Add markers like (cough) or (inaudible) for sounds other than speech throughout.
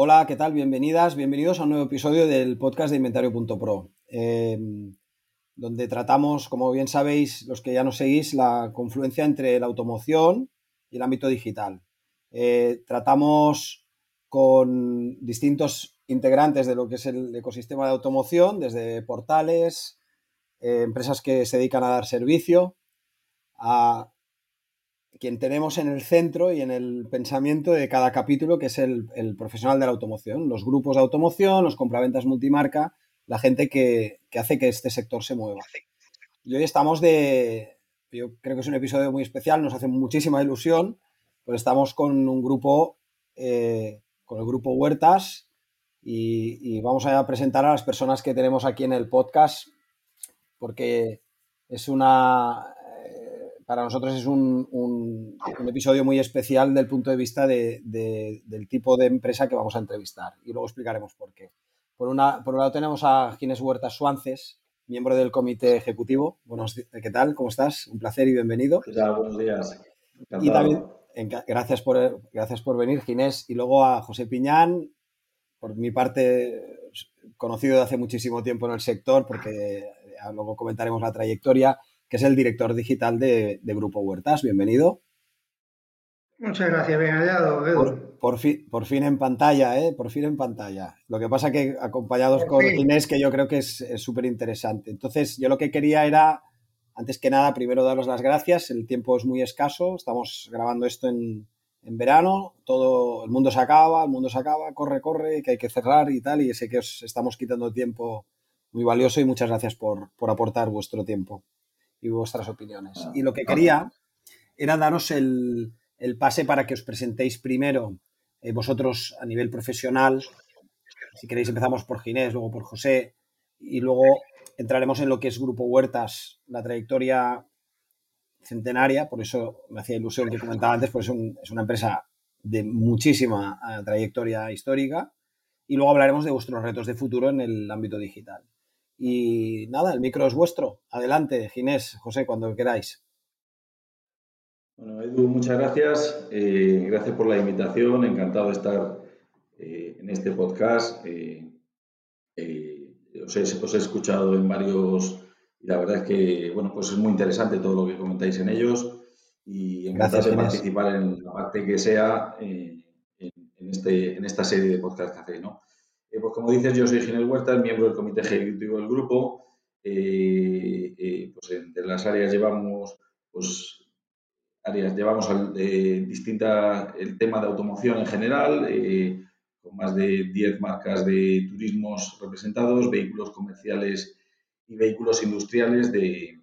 Hola, ¿qué tal? Bienvenidas, bienvenidos a un nuevo episodio del podcast de Inventario.pro, eh, donde tratamos, como bien sabéis, los que ya nos seguís, la confluencia entre la automoción y el ámbito digital. Eh, tratamos con distintos integrantes de lo que es el ecosistema de automoción, desde portales, eh, empresas que se dedican a dar servicio, a quien tenemos en el centro y en el pensamiento de cada capítulo, que es el, profesional de la automoción, los grupos de automoción, los compraventas multimarca, la gente que, hace que este sector se mueva. Y hoy estamos de, yo creo que es un episodio muy especial, nos hace muchísima ilusión, pues estamos con un grupo, eh, con el grupo Huertas, y, y vamos a presentar a las personas que tenemos aquí en el podcast, porque es una, para nosotros es un, episodio muy especial del punto de vista del tipo de empresa que vamos a entrevistar y luego explicaremos por qué. Por, una, por un lado tenemos a Ginés Huertas Suances, miembro del comité ejecutivo. Buenos, ¿Qué tal? ¿Cómo estás? Un placer y bienvenido. ¿Qué Buenos días. Y también, gracias por, gracias por venir, Ginés. Y luego a José Piñán, por mi parte, conocido de hace muchísimo tiempo en el sector, porque luego comentaremos la trayectoria que es el director digital de, Grupo Huertas. Bienvenido. Muchas gracias, bien hallado. Por, por, fin en pantalla, ¿eh? Por fin en pantalla. Lo que pasa que acompañados con Inés, que yo creo que es súper interesante. Entonces, yo lo que quería era, antes que nada, primero daros las gracias. El tiempo es muy escaso. Estamos grabando esto en, verano. Todo el mundo se acaba, el mundo se acaba, corre, corre, que hay que cerrar y tal. Y sé que os estamos quitando tiempo muy valioso y muchas gracias por, por aportar vuestro tiempo y vuestras opiniones. Ah, y lo que quería era daros el, pase para que os presentéis primero eh, vosotros a nivel profesional. Si queréis empezamos por Ginés, luego por José y luego entraremos en lo que es Grupo Huertas, la trayectoria centenaria, por eso me hacía ilusión que comentaba antes, pues es una empresa de muchísima eh, trayectoria histórica y luego hablaremos de vuestros retos de futuro en el ámbito digital. Y nada, el micro es vuestro. Adelante, Ginés, José, cuando queráis. Bueno, Edu, muchas gracias. Eh, gracias por la invitación. Encantado de estar eh, en este podcast. Eh, os he, os, he, escuchado en varios y la verdad es que bueno, pues es muy interesante todo lo que comentáis en ellos y encantado de participar en la parte que sea en, este, en esta serie de podcast que hacéis. ¿no? Eh, pues como dices, yo soy Ginés Huertas, miembro del comité ejecutivo del grupo. Eh, eh, pues entre las áreas llevamos, pues, áreas llevamos distinta el tema de automoción en general, con más de 10 marcas de turismos representados, vehículos comerciales y vehículos industriales de,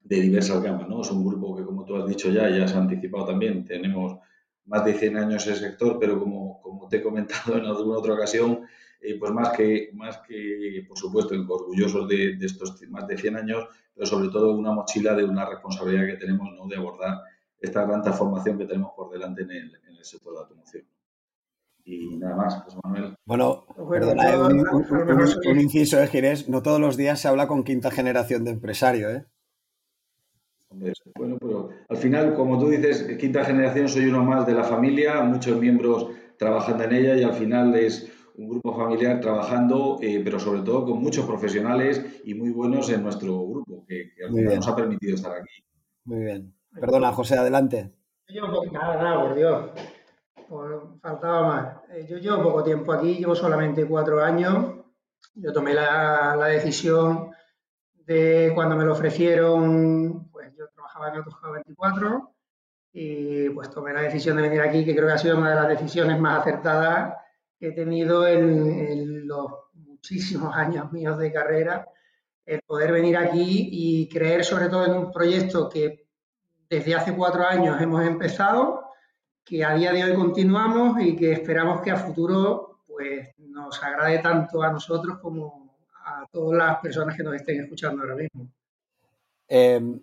de diversas gamas. ¿no? Es un grupo que, como tú has dicho ya, ya se ha anticipado también, tenemos más de 100 años en el sector, pero como, como te he comentado en alguna otra ocasión, eh, pues más que, más que, por supuesto, orgullosos de, estos más de 100 años, pero sobre todo una mochila de una responsabilidad que tenemos ¿no? de abordar esta gran transformación que tenemos por delante en el, en el sector de la automoción. Y nada más, José Manuel. Bueno, perdona, eh, un, inciso, ¿eh, Ginés? No todos los días se habla con quinta generación de empresario, ¿eh? Bueno, pero al final, como tú dices, quinta generación soy uno más de la familia, muchos miembros trabajando en ella y al final es un grupo familiar trabajando, eh, pero sobre todo con muchos profesionales y muy buenos en nuestro grupo, que, nos ha permitido estar aquí. Muy bien. Perdona, José, adelante. Yo, nada, nada, por Dios. faltaba más. Eh, yo llevo poco tiempo aquí, llevo solamente cuatro años. Yo tomé la, decisión de cuando me lo ofrecieron, pues yo trabajaba en Autoscout 24 y pues tomé la decisión de venir aquí, que creo que ha sido una de las decisiones más acertadas que he tenido en, los muchísimos años míos de carrera, el poder venir aquí y creer sobre todo en un proyecto que desde hace cuatro años hemos empezado, que a día de hoy continuamos y que esperamos que a futuro pues nos agrade tanto a nosotros como a todas las personas que nos estén escuchando ahora mismo. Em,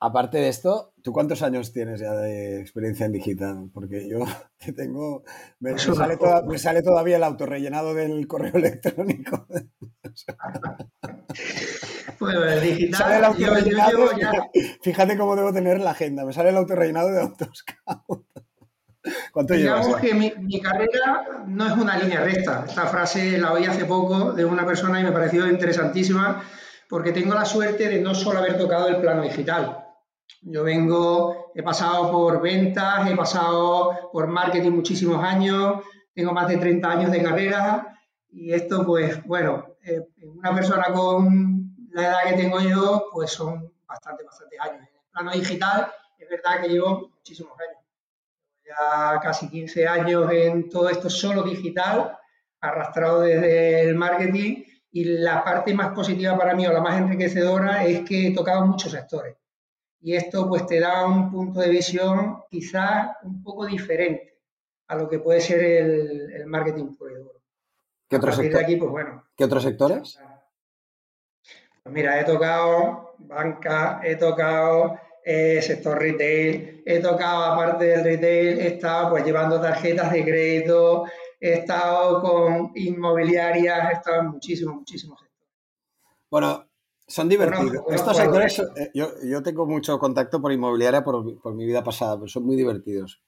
aparte de esto, ¿tú cuántos años tienes ya de experiencia en digital? Porque yo (laughs) te tengo. Me, sale, me sale, todavía el autorrellenado del (laughs) correo electrónico. Pues el digital. Yo, yo ya... Fíjate cómo debo tener la agenda. Me sale el autorrellenado de Autoscout. (laughs) ¿Cuánto Digamos llevas? que mi, mi, carrera no es una línea recta. Esta frase la oí hace poco de una persona y me pareció interesantísima porque tengo la suerte de no solo haber tocado el plano digital. Yo vengo, he pasado por ventas, he pasado por marketing muchísimos años, tengo más de 30 años de carrera y esto, pues, bueno, eh, una persona con la edad que tengo yo, pues son bastante, bastantes años. En el plano digital, es verdad que llevo muchísimos años. Ya casi 15 años en todo esto solo digital, arrastrado desde el marketing y la parte más positiva para mí o la más enriquecedora es que he tocado muchos sectores. Y esto pues te da un punto de visión quizás un poco diferente a lo que puede ser el, el marketing puro y duro. ¿Qué otros, sector... aquí, pues, bueno, ¿Qué otros sectores? Pues mira, he tocado banca, he tocado eh, sector retail, he tocado aparte del retail, he estado pues llevando tarjetas de crédito, he estado con inmobiliarias, he estado en muchísimos, muchísimos sectores. Bueno, son divertidos. Bueno, Estos sectores, eh, yo, yo, tengo mucho contacto por inmobiliaria por, por, mi vida pasada, pero son muy divertidos.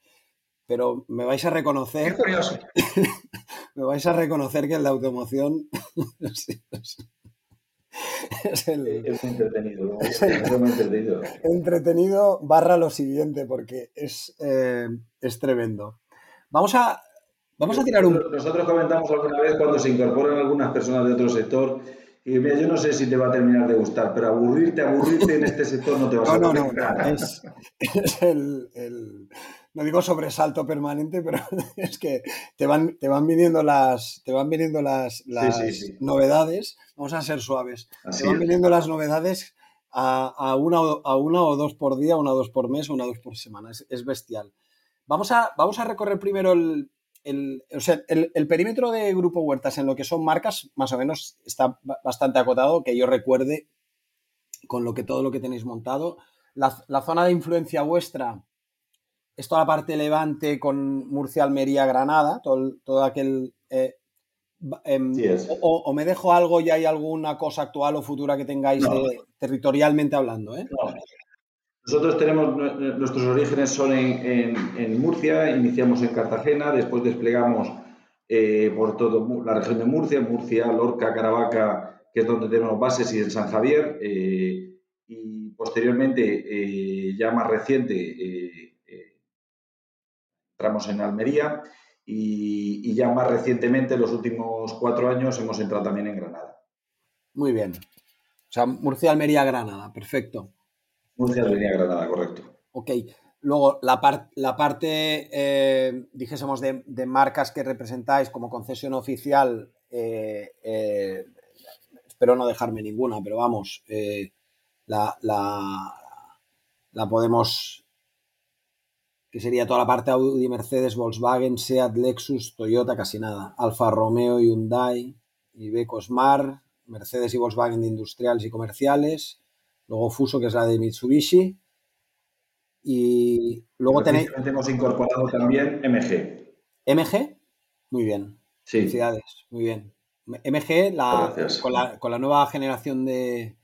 Pero me vais a reconocer. Es curioso. (laughs) me vais a reconocer que el de automoción. (laughs) es, el, es entretenido, es, el, es muy entretenido. Entretenido barra lo siguiente, porque es, eh, es tremendo. Vamos a, Vamos a tirar un... Nosotros comentamos alguna vez cuando se incorporan algunas personas de otro sector y mira, yo no sé si te va a terminar de gustar, pero aburrirte, aburrirte en este sector no te va a No, no, no, es, es el, el, no digo sobresalto permanente, pero (laughs) es que te van, te van viniendo las, te van viniendo las, las sí, sí, sí. novedades, vamos a ser suaves, Así te van es. viniendo las novedades a, a, una, a una o dos por día, una o dos por mes, una o dos por semana, es, es bestial. Vamos a, vamos a recorrer primero el, el, o sea, el, el, perímetro de Grupo Huertas en lo que son marcas, más o menos está bastante acotado, que yo recuerde con lo que todo lo que tenéis montado. La, la zona de influencia vuestra es toda la parte levante con Murcia, Almería, Granada, todo, todo aquel... Eh, eh, sí o, o, me dejo algo y hay alguna cosa actual o futura que tengáis no. de, territorialmente hablando. ¿eh? No. Nosotros tenemos, nuestros orígenes son en, Murcia, iniciamos en Cartagena, después desplegamos eh, por toda la región de Murcia, Murcia, Lorca, Caravaca, que es donde tenemos bases, y en San Javier. Eh, y posteriormente, eh, ya más reciente, entramos en Almería y, ya más recientemente, los últimos cuatro años, hemos entrado también en Granada. Muy bien. O sea, Murcia, Almería, Granada, perfecto. Murcia, Granada, correcto. Ok. Luego, la, par la parte, eh, dijésemos, de, de, marcas que representáis como concesión oficial, eh, eh, espero no dejarme ninguna, pero vamos, eh, la, la, la, podemos, que sería toda la parte Audi, Mercedes, Volkswagen, Seat, Lexus, Toyota, casi nada, Alfa Romeo, Hyundai, Iveco Smart, Mercedes y Volkswagen de industriales y comerciales, luego Fuso, que es la de Mitsubishi, y luego tenéis. Hemos incorporado también MG. ¿MG? Muy bien. Sí. Felicidades, muy bien. MG, la, con, la, con, la, nueva generación de,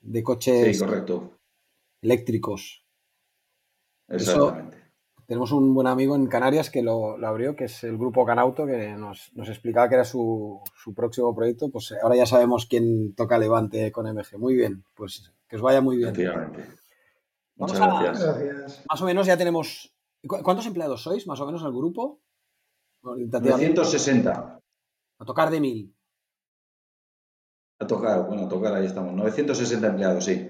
de coches sí, correcto. eléctricos. Exactamente. Eso, tenemos un buen amigo en Canarias que lo, lo, abrió, que es el grupo Canauto, que nos, nos explicaba que era su, su, próximo proyecto. Pues ahora ya sabemos quién toca Levante con MG. Muy bien, pues que os vaya muy bien. Efectivamente. Muchas gracias. Más o menos ya tenemos. ¿Cuántos empleados sois, más o menos, al grupo? 960. A tocar de mil. A tocar, bueno, a tocar, ahí estamos. 960 empleados, sí.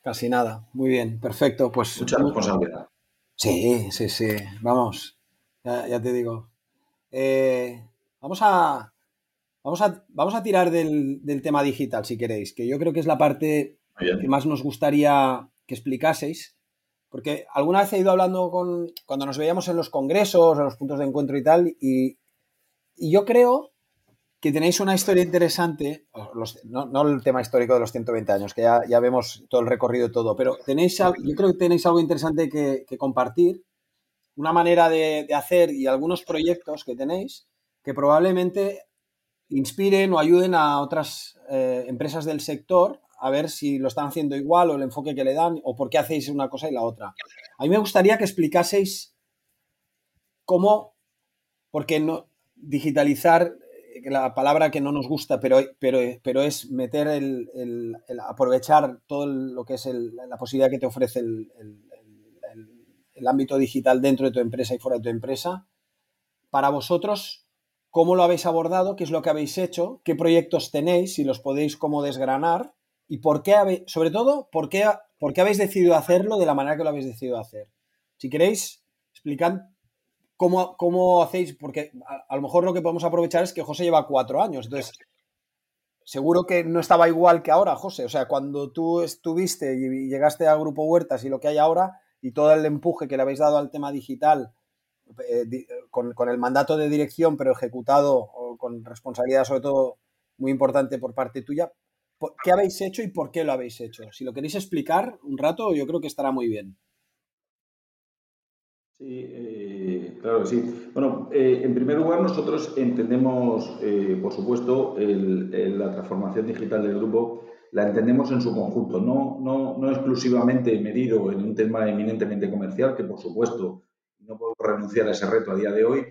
Casi nada. Muy bien, perfecto. Pues. Mucha responsabilidad. Sí, sí, sí. Vamos. Ya, ya te digo. Eh, vamos a. Vamos a, vamos a tirar del, del tema digital, si queréis, que yo creo que es la parte que más nos gustaría que explicaseis, porque alguna vez he ido hablando con, cuando nos veíamos en los congresos, en los puntos de encuentro y tal, y yo creo que tenéis una historia interesante, no, el tema histórico de los 120 años, que ya, ya vemos todo el recorrido y todo, pero tenéis, yo creo que tenéis algo interesante que, compartir, una manera de, hacer y algunos proyectos que tenéis que probablemente inspiren o ayuden a otras eh, empresas del sector a ver si lo están haciendo igual o el enfoque que le dan o por qué hacéis una cosa y la otra. A mí me gustaría que explicaseis cómo, porque no, digitalizar, la palabra que no nos gusta, pero, pero, pero es meter el, aprovechar todo lo que es la posibilidad que te ofrece el, ámbito digital dentro de tu empresa y fuera de tu empresa. Para vosotros, ¿cómo lo habéis abordado? ¿Qué es lo que habéis hecho? ¿Qué proyectos tenéis? Si los podéis como desgranar y por qué habéis, sobre todo, por qué, por qué habéis decidido hacerlo de la manera que lo habéis decidido hacer. Si queréis, explicad cómo, cómo hacéis, porque a, lo mejor lo que podemos aprovechar es que José lleva cuatro años, entonces seguro que no estaba igual que ahora, José. O sea, cuando tú estuviste y llegaste al Grupo Huertas y lo que hay ahora y todo el empuje que le habéis dado al tema digital eh, con, con, el mandato de dirección, pero ejecutado con responsabilidad sobre todo muy importante por parte tuya, ¿Qué habéis hecho y por qué lo habéis hecho? Si lo queréis explicar un rato, yo creo que estará muy bien. Sí, eh, claro que sí. Bueno, eh, en primer lugar, nosotros entendemos, eh, por supuesto, la transformación digital del grupo, la entendemos en su conjunto, no, no, no exclusivamente medido en un tema eminentemente comercial, que por supuesto no podemos renunciar a ese reto a día de hoy,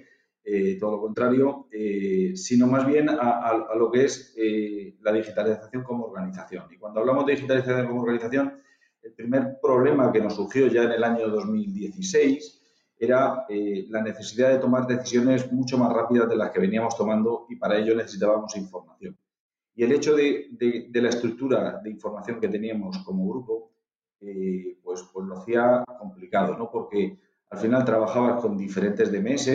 eh, todo lo contrario, eh, sino más bien a, lo que es la digitalización como organización. Y cuando hablamos de digitalización como organización, el primer problema que nos surgió ya en el año 2016 era la necesidad de tomar decisiones mucho más rápidas de las que veníamos tomando y para ello necesitábamos información. Y el hecho de, la estructura de información que teníamos como grupo, pues, pues lo hacía complicado, ¿no? Porque al final trabajabas con diferentes DMS,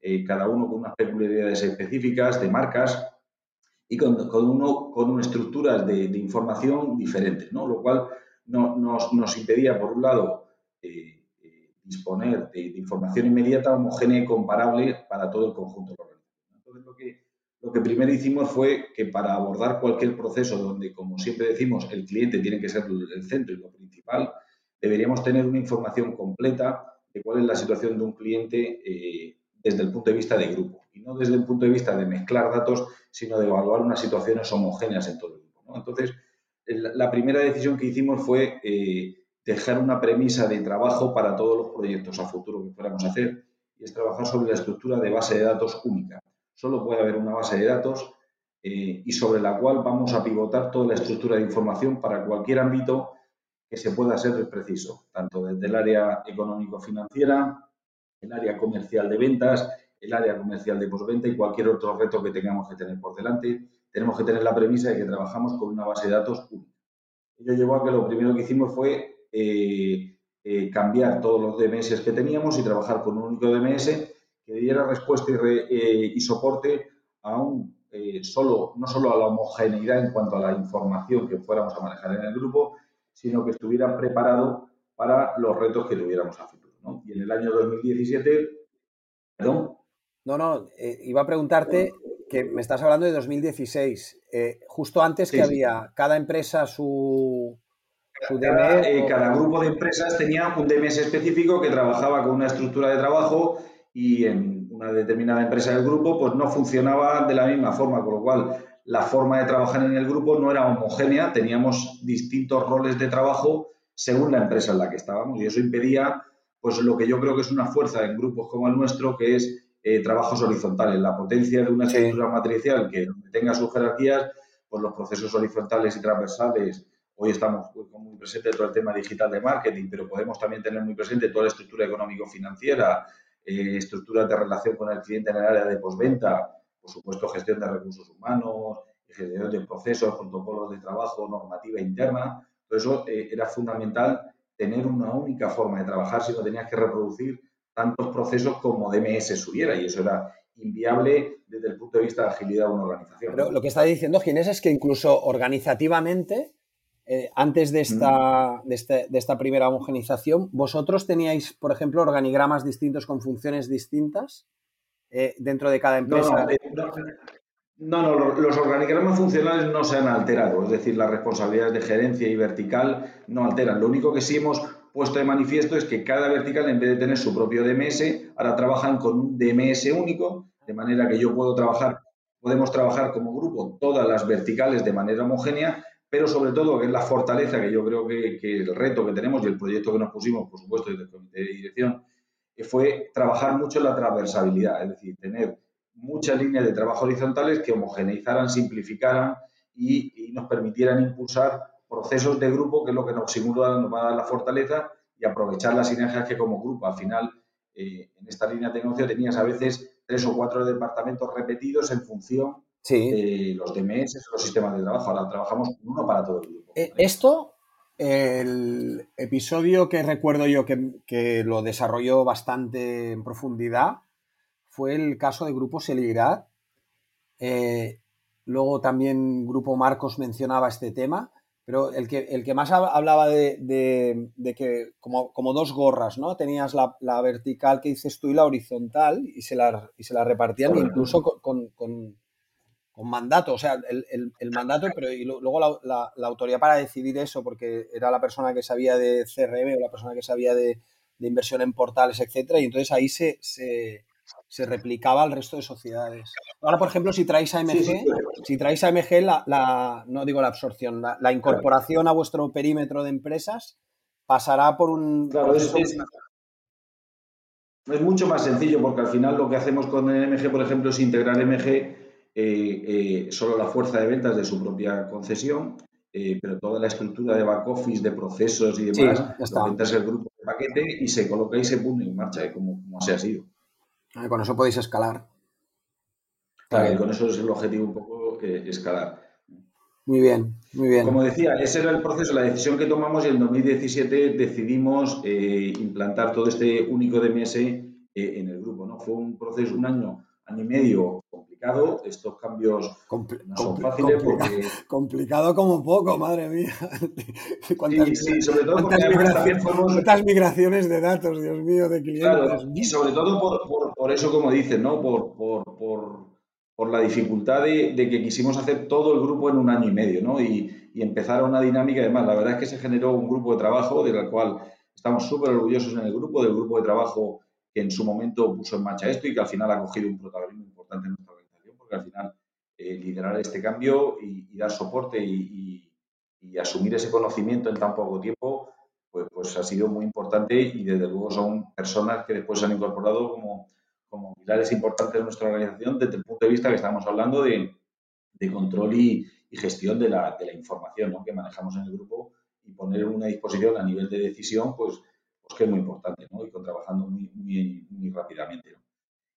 eh, cada uno con unas peculiaridades específicas de marcas y con, uno con estructuras de, información diferentes, ¿no? lo cual nos, impedía, por un lado, eh, eh, disponer de, información inmediata, homogénea y comparable para todo el conjunto de la organización. Lo que, primero hicimos fue que para abordar cualquier proceso donde, como siempre decimos, el cliente tiene que ser el centro y lo principal, deberíamos tener una información completa de cuál es la situación de un cliente desde el punto de vista de grupo y no desde el punto de vista de mezclar datos, sino de evaluar unas situaciones homogéneas en todo el grupo. Entonces, la primera decisión que hicimos fue eh, dejar una premisa de trabajo para todos los proyectos a futuro que fuéramos hacer y es trabajar sobre la estructura de base de datos única. Solo puede haber una base de datos eh, y sobre la cual vamos a pivotar toda la estructura de información para cualquier ámbito que se pueda ser preciso, tanto desde el área económico-financiera, el área comercial de ventas, el área comercial de postventa y cualquier otro reto que tengamos que tener por delante, tenemos que tener la premisa de que trabajamos con una base de datos única. Ello llevó a que lo primero que hicimos fue eh, eh, cambiar todos los DMS que teníamos y trabajar con un único DMS que diera respuesta y, eh, soporte a un solo, no solo a la homogeneidad en cuanto a la información que fuéramos a manejar en el grupo, sino que estuviera preparado para los retos que tuviéramos a futuro. Y en el año 2017, perdón. No, no, iba a preguntarte que me estás hablando de 2016. Eh, justo antes que había cada empresa su, DMS. Eh, cada, grupo de empresas tenía un DMS específico que trabajaba con una estructura de trabajo y en una determinada empresa del grupo pues no funcionaba de la misma forma, con lo cual la forma de trabajar en el grupo no era homogénea, teníamos distintos roles de trabajo según la empresa en la que estábamos y eso impedía pues lo que yo creo que es una fuerza en grupos como el nuestro, que es eh, trabajos horizontales. La potencia de una estructura matricial que tenga sus jerarquías, pues los procesos horizontales y transversales. Hoy estamos muy presentes todo el tema digital de marketing, pero podemos también tener muy presente toda la estructura económico-financiera, eh, estructuras de relación con el cliente en el área de postventa, por supuesto gestión de recursos humanos, gestión de procesos, protocolos de trabajo, normativa interna. Todo eso eh, era fundamental tener una única forma de trabajar, si no tenías que reproducir tantos procesos como DMS hubiera y eso era inviable desde el punto de vista de agilidad de una organización. Pero lo que está diciendo Ginés es que incluso organizativamente, eh, antes de esta, este, de, esta primera homogenización, vosotros teníais, por ejemplo, organigramas distintos con funciones distintas. eh, dentro de cada empresa. No, no, los organigramas funcionales no se han alterado, es decir, las responsabilidades de gerencia y vertical no alteran. Lo único que sí hemos puesto de manifiesto es que cada vertical, en vez de tener su propio DMS, ahora trabajan con un DMS único, de manera que yo puedo trabajar, podemos trabajar como grupo todas las verticales de manera homogénea, pero sobre todo, que es la fortaleza que yo creo que, que el reto que tenemos y el proyecto que nos pusimos, por supuesto, desde el comité de dirección, fue trabajar mucho en la transversabilidad, es decir, tener muchas líneas de trabajo horizontales que homogeneizaran, simplificaran y, nos permitieran impulsar procesos de grupo, que es lo que nos, simula, nos va a dar la fortaleza y aprovechar las sinergias que como grupo, al final, eh, en esta línea de negocio tenías a veces tres o cuatro departamentos repetidos en función de los DMS, los sistemas de trabajo. Ahora trabajamos uno para todo el grupo. Eh, esto, el episodio que recuerdo yo que, que lo desarrolló bastante en profundidad fue el caso de Grupo Seligrat. Eh, luego también Grupo Marcos mencionaba este tema, pero el que, el que más hablaba de, que como, dos gorras, ¿no? Tenías la, vertical que dices tú y la horizontal y se la, y se la repartían incluso con, con, mandato, o sea, el, mandato, pero y luego la, autoridad para decidir eso, porque era la persona que sabía de CRM o la persona que sabía de, inversión en portales, etcétera, y entonces ahí se, se replicaba al resto de sociedades. Ahora, por ejemplo, si traéis AMG, si traéis AMG, la, no digo la absorción, la, incorporación a vuestro perímetro de empresas pasará por un... Claro, es, mucho más sencillo porque al final lo que hacemos con MG, por ejemplo, es integrar MG eh, eh, solo la fuerza de ventas de su propia concesión, eh, pero toda la estructura de back office, de procesos y demás, sí, lo el grupo de paquete y se coloca y se pone en marcha, como, como así ha sido. Con eso podéis escalar. Claro, y con eso es el objetivo un poco eh, escalar. Muy bien, muy bien. Como decía, ese era el proceso, la decisión que tomamos y en 2017 decidimos eh, implantar todo este único DMS eh, en el grupo. ¿no? Fue un proceso, un año, año y medio complicado. Estos cambios no son fáciles porque... (laughs) Complicado como poco, madre mía. (laughs) ¿Cuántas, sí, sobre todo porque también fuimos... ¿Cuántas migraciones de datos, Dios mío, de clientes? Claro, y sobre todo por, por, eso, como dicen, ¿no? Por, por, por la dificultad de, de, que quisimos hacer todo el grupo en un año y medio, ¿no? Y, y empezar a una dinámica. Además, la verdad es que se generó un grupo de trabajo del cual estamos súper orgullosos en el grupo, del grupo de trabajo que en su momento puso en marcha esto y que al final ha cogido un protagonismo importante en nuestra organización, porque al final eh, liderar este cambio y, dar soporte y, asumir ese conocimiento en tan poco tiempo, pues, pues, ha sido muy importante y desde luego son personas que después se han incorporado como, como pilares importantes de nuestra organización desde el punto de vista que estamos hablando de, control y, gestión de la, de la información que manejamos en el grupo y poner una disposición a nivel de decisión, pues pues que es muy importante, ¿no? Y con trabajando muy, muy, rápidamente.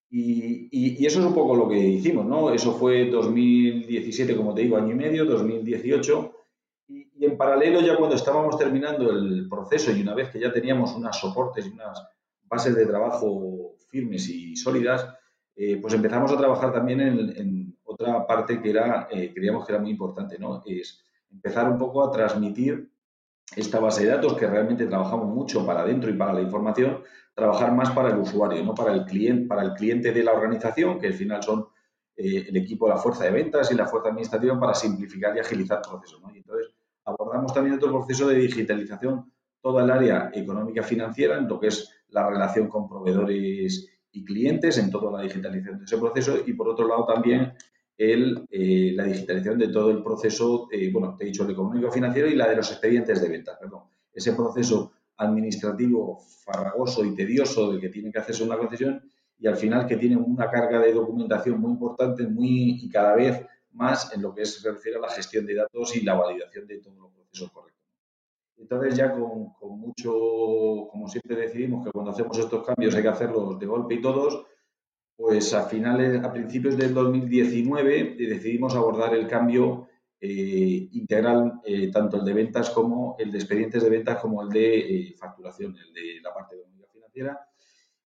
Y, y, eso es un poco lo que hicimos, ¿no? Eso fue 2017, como te digo, año y medio, 2018. Y, en paralelo, ya cuando estábamos terminando el proceso y una vez que ya teníamos unas soportes y unas bases de trabajo firmes y sólidas, eh, pues empezamos a trabajar también en, otra parte que era, eh, creíamos que era muy importante, ¿no? Es empezar un poco a transmitir esta base de datos que realmente trabajamos mucho para adentro y para la información, trabajar más para el usuario, no para el cliente, para el cliente de la organización, que al final son eh, el equipo, la fuerza de ventas y la fuerza administrativa para simplificar y agilizar procesos. Y entonces abordamos también otro proceso de digitalización, toda el área económica financiera, en lo que es la relación con proveedores y clientes, en toda la digitalización de ese proceso y por otro lado también el, eh, la digitalización de todo el proceso, eh, bueno, te he dicho el económico financiero y la de los expedientes de ventas, perdón. Ese proceso administrativo farragoso y tedioso de que tiene que hacerse una concesión y al final que tiene una carga de documentación muy importante muy, y cada vez más en lo que se refiere a la gestión de datos y la validación de todos los procesos correctos. Entonces ya con, con mucho, como siempre decidimos que cuando hacemos estos cambios hay que hacerlos de golpe y todos, pues a finales, a principios del 2019 decidimos abordar el cambio eh, integral, eh, tanto el de ventas como el de expedientes de ventas como el de eh, facturación, el de la parte económica financiera.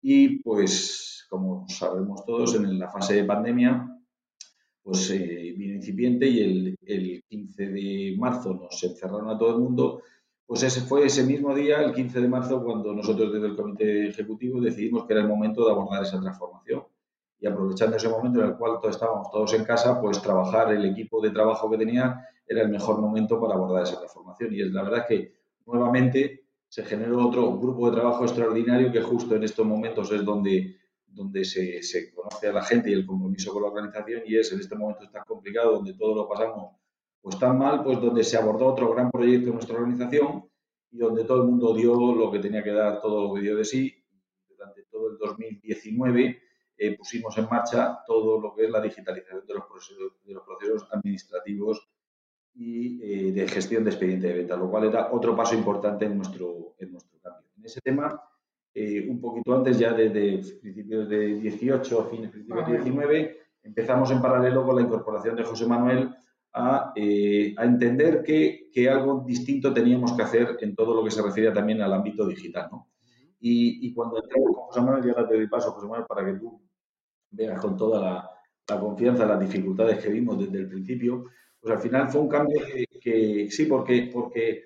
Y pues, como sabemos todos, en la fase de pandemia, pues vino incipiente y el, el 15 de marzo nos encerraron a todo el mundo pues ese fue ese mismo día, el 15 de marzo, cuando nosotros desde el comité ejecutivo decidimos que era el momento de abordar esa transformación y aprovechando ese momento en el cual todos estábamos todos en casa, pues trabajar el equipo de trabajo que tenía era el mejor momento para abordar esa transformación. Y es la verdad es que nuevamente se generó otro grupo de trabajo extraordinario que justo en estos momentos es donde, donde se, se conoce a la gente y el compromiso con la organización y es en este momento tan complicado donde todo lo pasamos pues tan mal, pues donde se abordó otro gran proyecto en nuestra organización y donde todo el mundo dio lo que tenía que dar, todo lo que dio de sí. Durante todo el 2019 eh, pusimos en marcha todo lo que es la digitalización de los procesos, de los procesos administrativos y eh, de gestión de expediente de venta, lo cual era otro paso importante en nuestro, en nuestro cambio. En ese tema, eh, un poquito antes, ya desde principios de 18, fines principios de 19, empezamos en paralelo con la incorporación de José Manuel a, a entender que, que, algo distinto teníamos que hacer en todo lo que se refiere también al ámbito digital. ¿no? Y, y, cuando entramos con José Manuel, ya ahora te doy paso, José Manuel, para que tú veas con toda la, la confianza las dificultades que vimos desde el principio, pues al final fue un cambio que, sí, porque, porque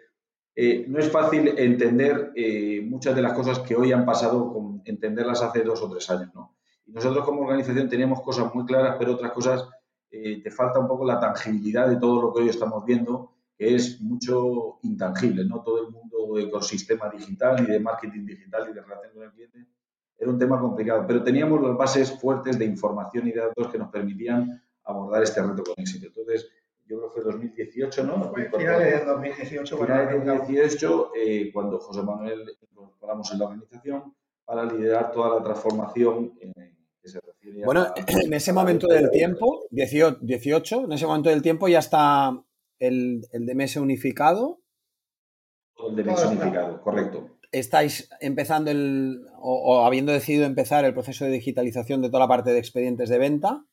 eh, no es fácil entender eh, muchas de las cosas que hoy han pasado con entenderlas hace dos o tres años, ¿no? Y nosotros como organización teníamos cosas muy claras, pero otras cosas eh, te falta un poco la tangibilidad de todo lo que hoy estamos viendo, que es mucho intangible, ¿no? Todo el mundo de ecosistema digital y de marketing digital y de relación con el cliente era un tema complicado, pero teníamos las bases fuertes de información y de datos que nos permitían abordar este reto con éxito. Entonces, yo creo que fue 2018, ¿no? Fue finales de 2018. Finales de 2018, eh, cuando José Manuel incorporamos en la organización para liderar toda la transformación que se refiere Bueno, en ese momento del tiempo, 18, en ese momento del tiempo ya está el, el DMS unificado. El DMS unificado, correcto estáis empezando el, o, o, habiendo decidido empezar el proceso de digitalización de toda la parte de expedientes de venta.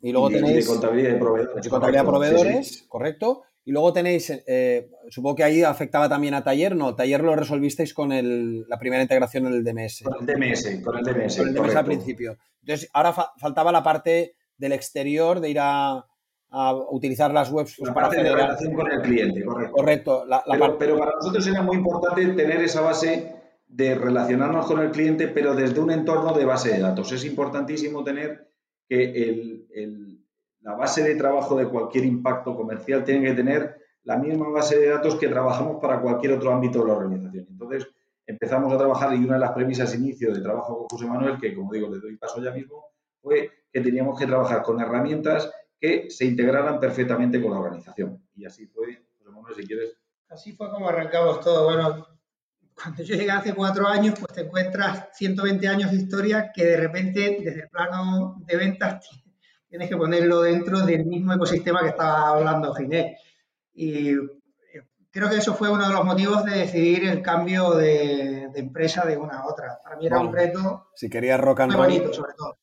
Y luego y tenéis. de contabilidad de proveedores. De contabilidad de correcto, proveedores, sí, sí. correcto. Y luego tenéis, eh, supongo que ahí afectaba también a Taller, no, Taller lo resolvisteis con el, la primera integración en el DMS. Con el DMS, con el DMS. Con el DMS correcto. al principio. Entonces, ahora fa faltaba la parte del exterior, de ir a, a utilizar las webs pues, La para parte de relación con el cliente, correcto. Correcto. La, la Pero, para nosotros era muy importante tener esa base de relacionarnos con el cliente, pero desde un entorno de base de datos. Es importantísimo tener que el- el- la base de trabajo de cualquier impacto comercial tiene que tener la misma base de datos que trabajamos para cualquier otro ámbito de la organización. Entonces, empezamos a trabajar y una de las premisas inicio de trabajo con José Manuel, que como digo, le doy paso ya mismo, fue que teníamos que trabajar con herramientas que se integraran perfectamente con la organización. Y así fue, José Manuel, si quieres. Así fue como arrancamos todo. Bueno, cuando yo llegué hace cuatro años, pues te encuentras 120 años de historia que de repente, desde el plano de ventas, (laughs) tienes que ponerlo dentro del mismo ecosistema que estaba hablando Ginés. Y eh, creo que eso fue uno de los motivos de decidir el cambio de, de empresa de una a otra. Para mí era un Bueno, reto si querías rock and muy roll. bonito, sobre todo.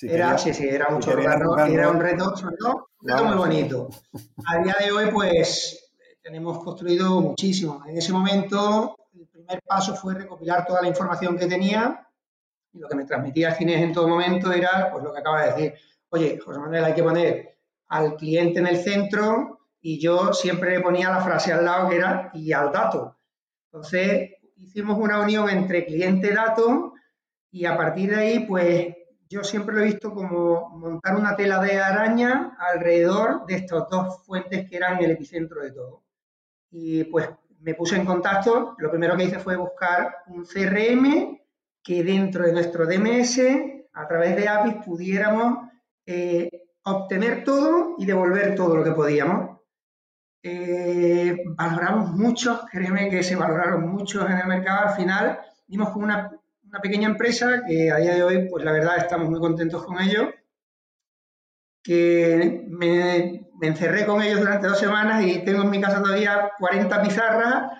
Si Era, sí, sí, era mucho rock and roll era un reto, sobre todo, un reto muy bonito. A día de hoy, pues, tenemos construido muchísimo. En ese momento, el primer paso fue recopilar toda la información que tenía y lo que me transmitía Ginés en todo momento era, pues, lo que acaba de decir. Oye, José Manuel, hay que poner al cliente en el centro y yo siempre le ponía la frase al lado que era y al dato. Entonces, hicimos una unión entre cliente-dato y a partir de ahí, pues yo siempre lo he visto como montar una tela de araña alrededor de estas dos fuentes que eran el epicentro de todo. Y pues me puse en contacto, lo primero que hice fue buscar un CRM que dentro de nuestro DMS, a través de APIs, pudiéramos eh, obtener todo y devolver todo lo que podíamos. Eh, valoramos mucho, créeme que se valoraron muchos en el mercado. Al final, dimos con una, una pequeña empresa que a día de hoy, pues la verdad, estamos muy contentos con ellos. Que me, encerré con ellos durante dos semanas y tengo en mi casa todavía 40 pizarras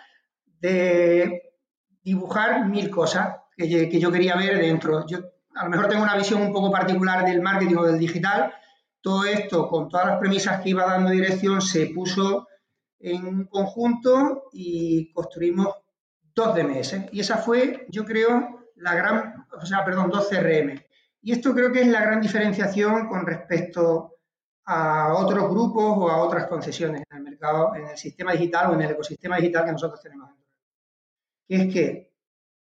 de dibujar mil cosas que, que yo quería ver dentro. Yo a lo mejor tengo una visión un poco particular del marketing o del digital. Todo esto, con todas las premisas que iba dando dirección, se puso en un conjunto y construimos dos DMS. Y esa fue, yo creo, la gran, o sea, perdón, dos CRM. Y esto creo que es la gran diferenciación con respecto a otros grupos o a otras concesiones en el mercado, en el sistema digital o en el ecosistema digital que nosotros tenemos. Que es que,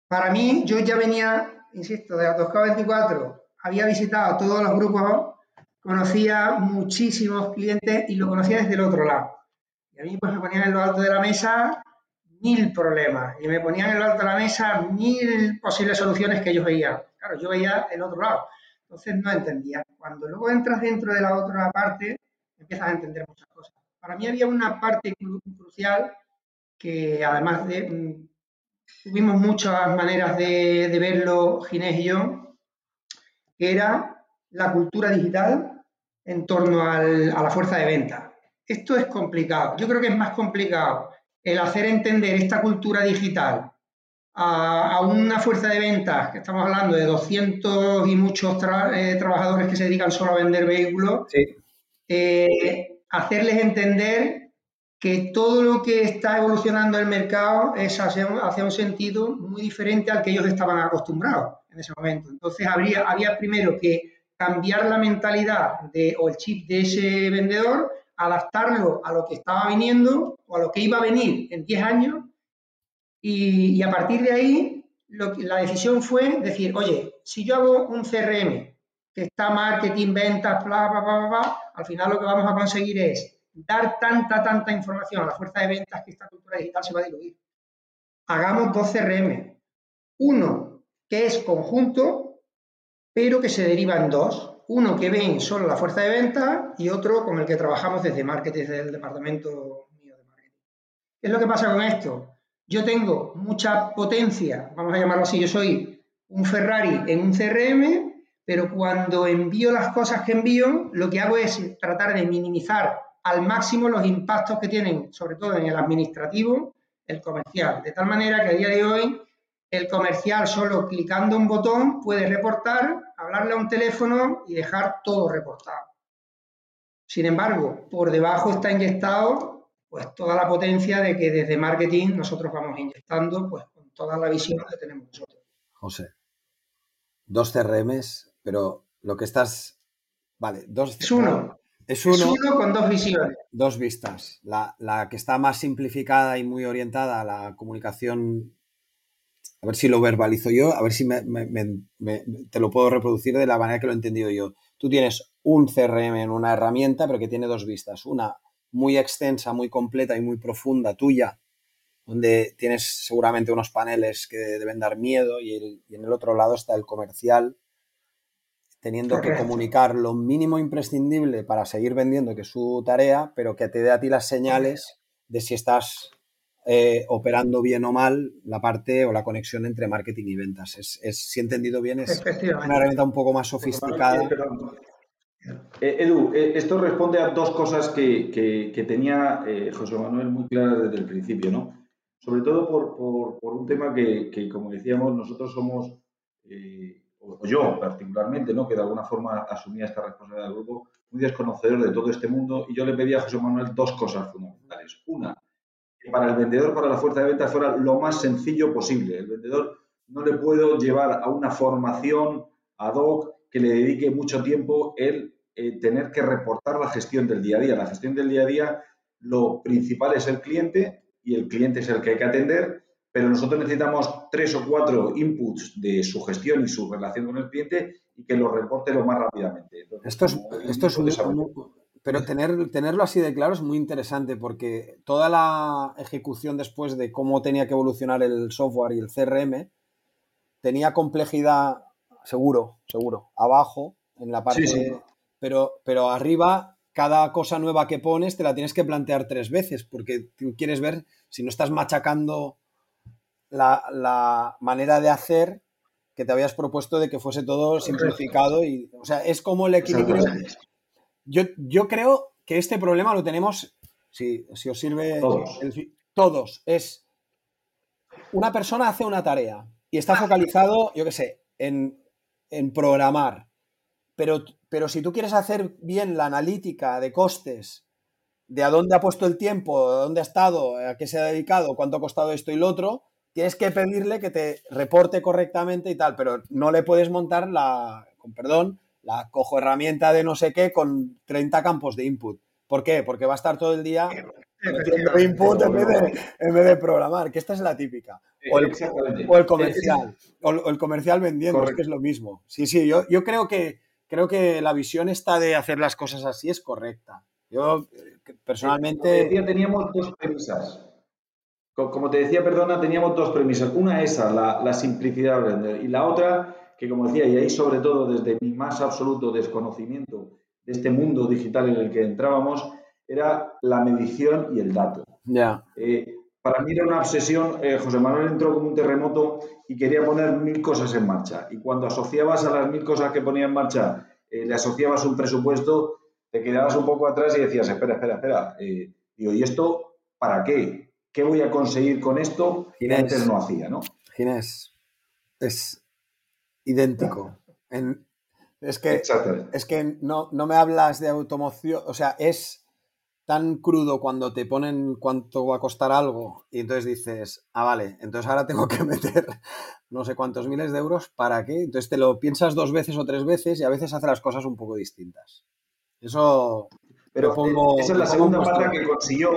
para mí, yo ya venía, insisto, de Atosca 24 había visitado todos los grupos, conocía muchísimos clientes y lo conocía desde el otro lado. Y a mí pues me ponían en lo alto de la mesa mil problemas y me ponían en lo alto de la mesa mil posibles soluciones que ellos veían. Claro, yo veía el otro lado. Entonces no entendía. Cuando luego entras dentro de la otra parte, empiezas a entender muchas cosas. Para mí había una parte crucial que además de, mm, tuvimos muchas maneras de, verlo Ginés y yo, que era la cultura digital en torno a la fuerza de venta. Esto es complicado. Yo creo que es más complicado el hacer entender esta cultura digital a, una fuerza de ventas, que estamos hablando de 200 y muchos eh, trabajadores que se dedican solo a vender vehículos, eh, hacerles entender que todo lo que está evolucionando el mercado es hacia un, sentido muy diferente al que ellos estaban acostumbrados en ese momento. Entonces habría, había primero que cambiar la mentalidad de, o el chip de ese vendedor, adaptarlo a lo que estaba viniendo o a lo que iba a venir en 10 años y, a partir de ahí la decisión fue decir, oye, si yo hago un CRM que está marketing, ventas, bla, bla, bla, bla, al final lo que vamos a conseguir es dar tanta, tanta información a la fuerza de ventas que esta cultura digital se va a diluir. Hagamos dos CRM. Uno que es conjunto, pero que se deriva en dos. Uno que ven solo la fuerza de ventas y otro con el que trabajamos desde marketing, desde el departamento mío de marketing. ¿Qué es lo que pasa con esto? Yo tengo mucha potencia, vamos a llamarlo así, yo soy un Ferrari en un CRM, pero cuando envío las cosas que envío, lo que hago es tratar de minimizar al máximo los impactos que tienen, sobre todo en el administrativo, el comercial. De tal manera que a día de hoy el comercial solo clicando un botón puede reportar, hablarle a un teléfono y dejar todo reportado. Sin embargo, por debajo está inyectado pues toda la potencia de que desde marketing nosotros vamos inyectando pues con toda la visión que tenemos nosotros. José, dos CRMs pero lo que estás. Vale, dos. Es uno. Es uno, con dos visiones. Dos vistas. La, que está más simplificada y muy orientada a la comunicación. A ver si lo verbalizo yo, a ver si te lo puedo reproducir de la manera que lo he entendido yo. Tú tienes un CRM en una herramienta, pero que tiene dos vistas. Una muy extensa, muy completa y muy profunda tuya, donde tienes seguramente unos paneles que deben dar miedo y, y en el otro lado está el comercial, teniendo que comunicar lo mínimo imprescindible para seguir vendiendo, que es su tarea, pero que te dé a ti las señales de si estás eh, operando bien o mal la parte o la conexión entre marketing y ventas. Es, si he entendido bien, es una herramienta un poco más sofisticada. Eh, Edu, eh, esto responde a dos cosas que, tenía José Manuel muy claras desde el principio, ¿no? Sobre todo por, un tema que, como decíamos, nosotros somos o yo particularmente, ¿no? que de alguna forma asumía esta responsabilidad del grupo, muy desconocedor de todo este mundo, y yo le pedí a José Manuel dos cosas fundamentales. Una, que para el vendedor, para la fuerza de ventas, fuera lo más sencillo posible. El vendedor no le puedo llevar a una formación ad hoc que le dedique mucho tiempo el eh, tener que reportar la gestión del día a día. La gestión del día a día, lo principal es el cliente y el cliente es el que hay que atender pero nosotros necesitamos tres o cuatro inputs de su gestión y su relación con el cliente y que lo reporte lo más rápidamente. esto es, esto es un, pero tener, tenerlo así de claro es muy interesante porque toda la ejecución después de cómo tenía que evolucionar el software y el CRM tenía complejidad, seguro, seguro, abajo, en la parte, Pero, pero arriba cada cosa nueva que pones te la tienes que plantear tres veces porque tú quieres ver si no estás machacando la, manera de hacer que te habías propuesto de que fuese todo simplificado y, o sea, es como el equilibrio. Yo, yo creo que este problema lo tenemos, si, si os sirve, todos. Es una persona hace una tarea y está focalizado, yo qué sé, en, en programar. Pero, pero si tú quieres hacer bien la analítica de costes, de a dónde ha puesto el tiempo, a dónde ha estado, a qué se ha dedicado, cuánto ha costado esto y lo otro, tienes que pedirle que te reporte correctamente y tal, pero no le puedes montar la, con perdón, la cojo herramienta de no sé qué con 30 campos de input. ¿Por qué? Porque va a estar todo el día metiendo input en vez, de, en vez de programar, que esta es la típica. O el, o el comercial, o el comercial vendiendo, es que es lo mismo. Sí, sí, yo, yo creo, que, creo que la visión esta de hacer las cosas así es correcta. Yo eh, personalmente... teníamos dos premisas. Como te decía, perdona, teníamos dos premisas. Una esa, la, la simplicidad de vender, y la otra, que como decía, y ahí sobre todo desde mi más absoluto desconocimiento de este mundo digital en el que entrábamos, era la medición y el dato. Ya. Eh, para mí era una obsesión. Eh, José Manuel entró como un terremoto y quería poner mil cosas en marcha. Y cuando asociabas a las mil cosas que ponía en marcha, eh, le asociabas un presupuesto, te quedabas un poco atrás y decías, espera, espera, espera. digo, ¿y esto para qué? ¿Qué voy a conseguir con esto antes no hacía, no? Ginés, es idéntico. es que, es que no, no me hablas de automoción, o sea, es tan crudo cuando te ponen cuánto va a costar algo y entonces dices, ah, vale, entonces ahora tengo que (laughs) meter no sé cuántos miles de euros, ¿para qué? Entonces te lo piensas dos veces o tres veces y a veces hace las cosas un poco distintas. Eso... Pero pongo, esa es la segunda parte que consiguió,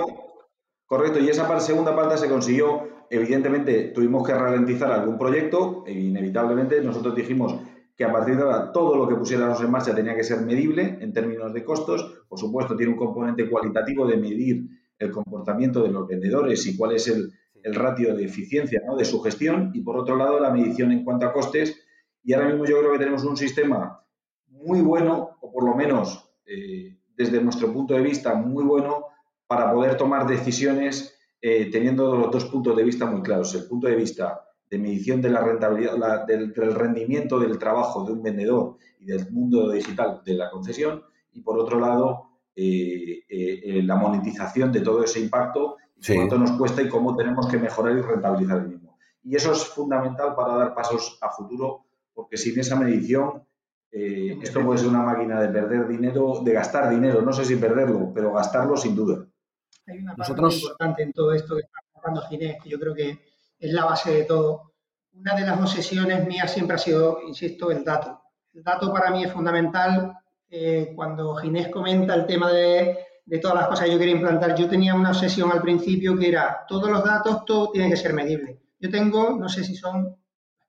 correcto, y esa segunda parte se consiguió, evidentemente tuvimos que ralentizar algún proyecto, e inevitablemente nosotros dijimos, que a partir de ahora todo lo que pusiéramos en marcha tenía que ser medible en términos de costos. Por supuesto, tiene un componente cualitativo de medir el comportamiento de los vendedores y cuál es el, ratio de eficiencia de su gestión. Y por otro lado, la medición en cuanto a costes. Y ahora mismo yo creo que tenemos un sistema muy bueno, o por lo menos eh, desde nuestro punto de vista muy bueno, para poder tomar decisiones eh, teniendo los dos puntos de vista muy claros. El punto de vista de medición de la rentabilidad, del, rendimiento del trabajo de un vendedor y del mundo digital de la concesión, y por otro lado, eh, eh, eh, la monetización de todo ese impacto, cuánto nos cuesta y cómo tenemos que mejorar y rentabilizar el mismo. Y eso es fundamental para dar pasos a futuro, porque sin esa medición, esto puede ser una máquina de perder dinero, de gastar dinero, no sé si perderlo, pero gastarlo sin duda. Hay una parte Nosotros... importante en todo esto que está hablando Ginés, que yo creo que es la base de todo. Una de las obsesiones mías siempre ha sido, insisto, el dato. El dato para mí es fundamental. Eh, cuando Ginés comenta el tema de, todas las cosas que yo quería implantar, yo tenía una obsesión al principio que era todos los datos, todo tiene que ser medible. Yo tengo, no sé si son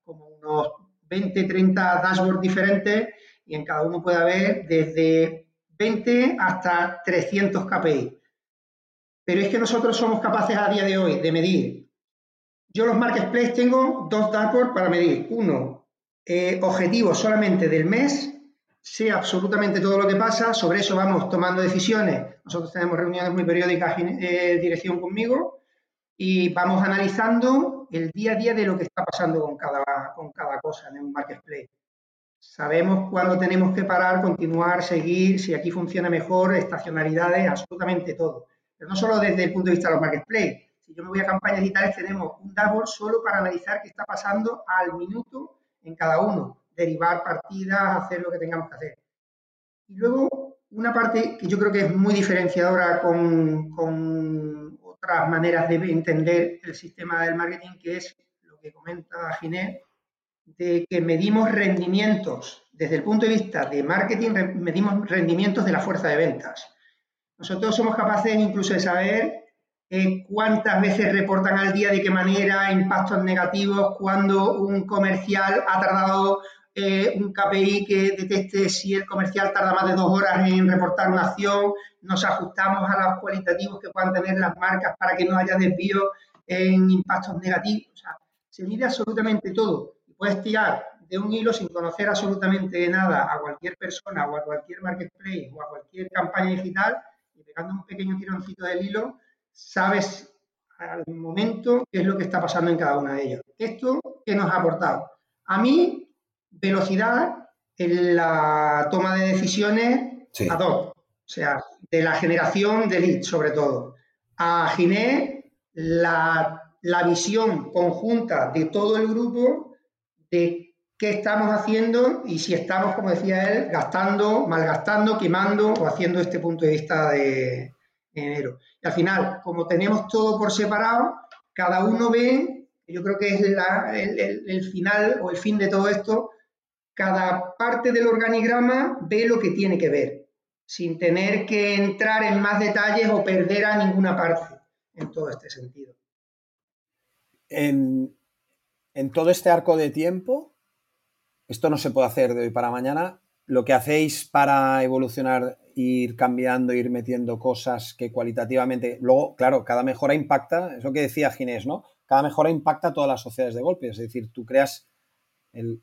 como unos 20, 30 dashboards diferentes y en cada uno puede haber desde 20 hasta 300 KPI. Pero es que nosotros somos capaces a día de hoy de medir yo los marketplaces tengo dos dashboards para medir. Uno, eh, objetivos solamente del mes, sé absolutamente todo lo que pasa, sobre eso vamos tomando decisiones. Nosotros tenemos reuniones muy periódicas en eh, dirección conmigo y vamos analizando el día a día de lo que está pasando con cada, con cada cosa en un marketplace. Sabemos cuándo tenemos que parar, continuar, seguir, si aquí funciona mejor, estacionalidades, absolutamente todo. Pero no solo desde el punto de vista de los marketplaces, si yo me voy a campañas digitales, tenemos un dashboard solo para analizar qué está pasando al minuto en cada uno, derivar partidas, hacer lo que tengamos que hacer. Y luego, una parte que yo creo que es muy diferenciadora con, con otras maneras de entender el sistema del marketing, que es lo que comenta Ginés, de que medimos rendimientos, desde el punto de vista de marketing, medimos rendimientos de la fuerza de ventas. Nosotros somos capaces incluso de saber eh, cuántas veces reportan al día, de qué manera, impactos negativos, cuando un comercial ha tardado eh, un KPI que detecte si el comercial tarda más de dos horas en reportar una acción, nos ajustamos a los cualitativos que puedan tener las marcas para que no haya desvío en impactos negativos. O sea, se mide absolutamente todo. Puedes tirar de un hilo sin conocer absolutamente nada a cualquier persona o a cualquier marketplace o a cualquier campaña digital pegando un pequeño tironcito del hilo, sabes al momento qué es lo que está pasando en cada una de ellas. ¿Esto qué nos ha aportado? A mí, velocidad en la toma de decisiones a dos, o sea, de la generación de leads sobre todo. A Ginés, la, la visión conjunta de todo el grupo de qué estamos haciendo y si estamos, como decía él, gastando, malgastando, quemando o haciendo este punto de vista de, enero. Y al final, como tenemos todo por separado, cada uno ve, yo creo que es el, final o el fin de todo esto, cada parte del organigrama ve lo que tiene que ver. sin tener que entrar en más detalles o perder a ninguna parte en todo este sentido. En, todo este arco de tiempo, esto no se puede hacer de hoy para mañana, lo que hacéis para evolucionar, ir cambiando, ir metiendo cosas que cualitativamente, luego, claro, cada mejora impacta, es lo que decía Ginés, ¿no? Cada mejora impacta a todas las sociedades de golpe, es decir, tú creas el,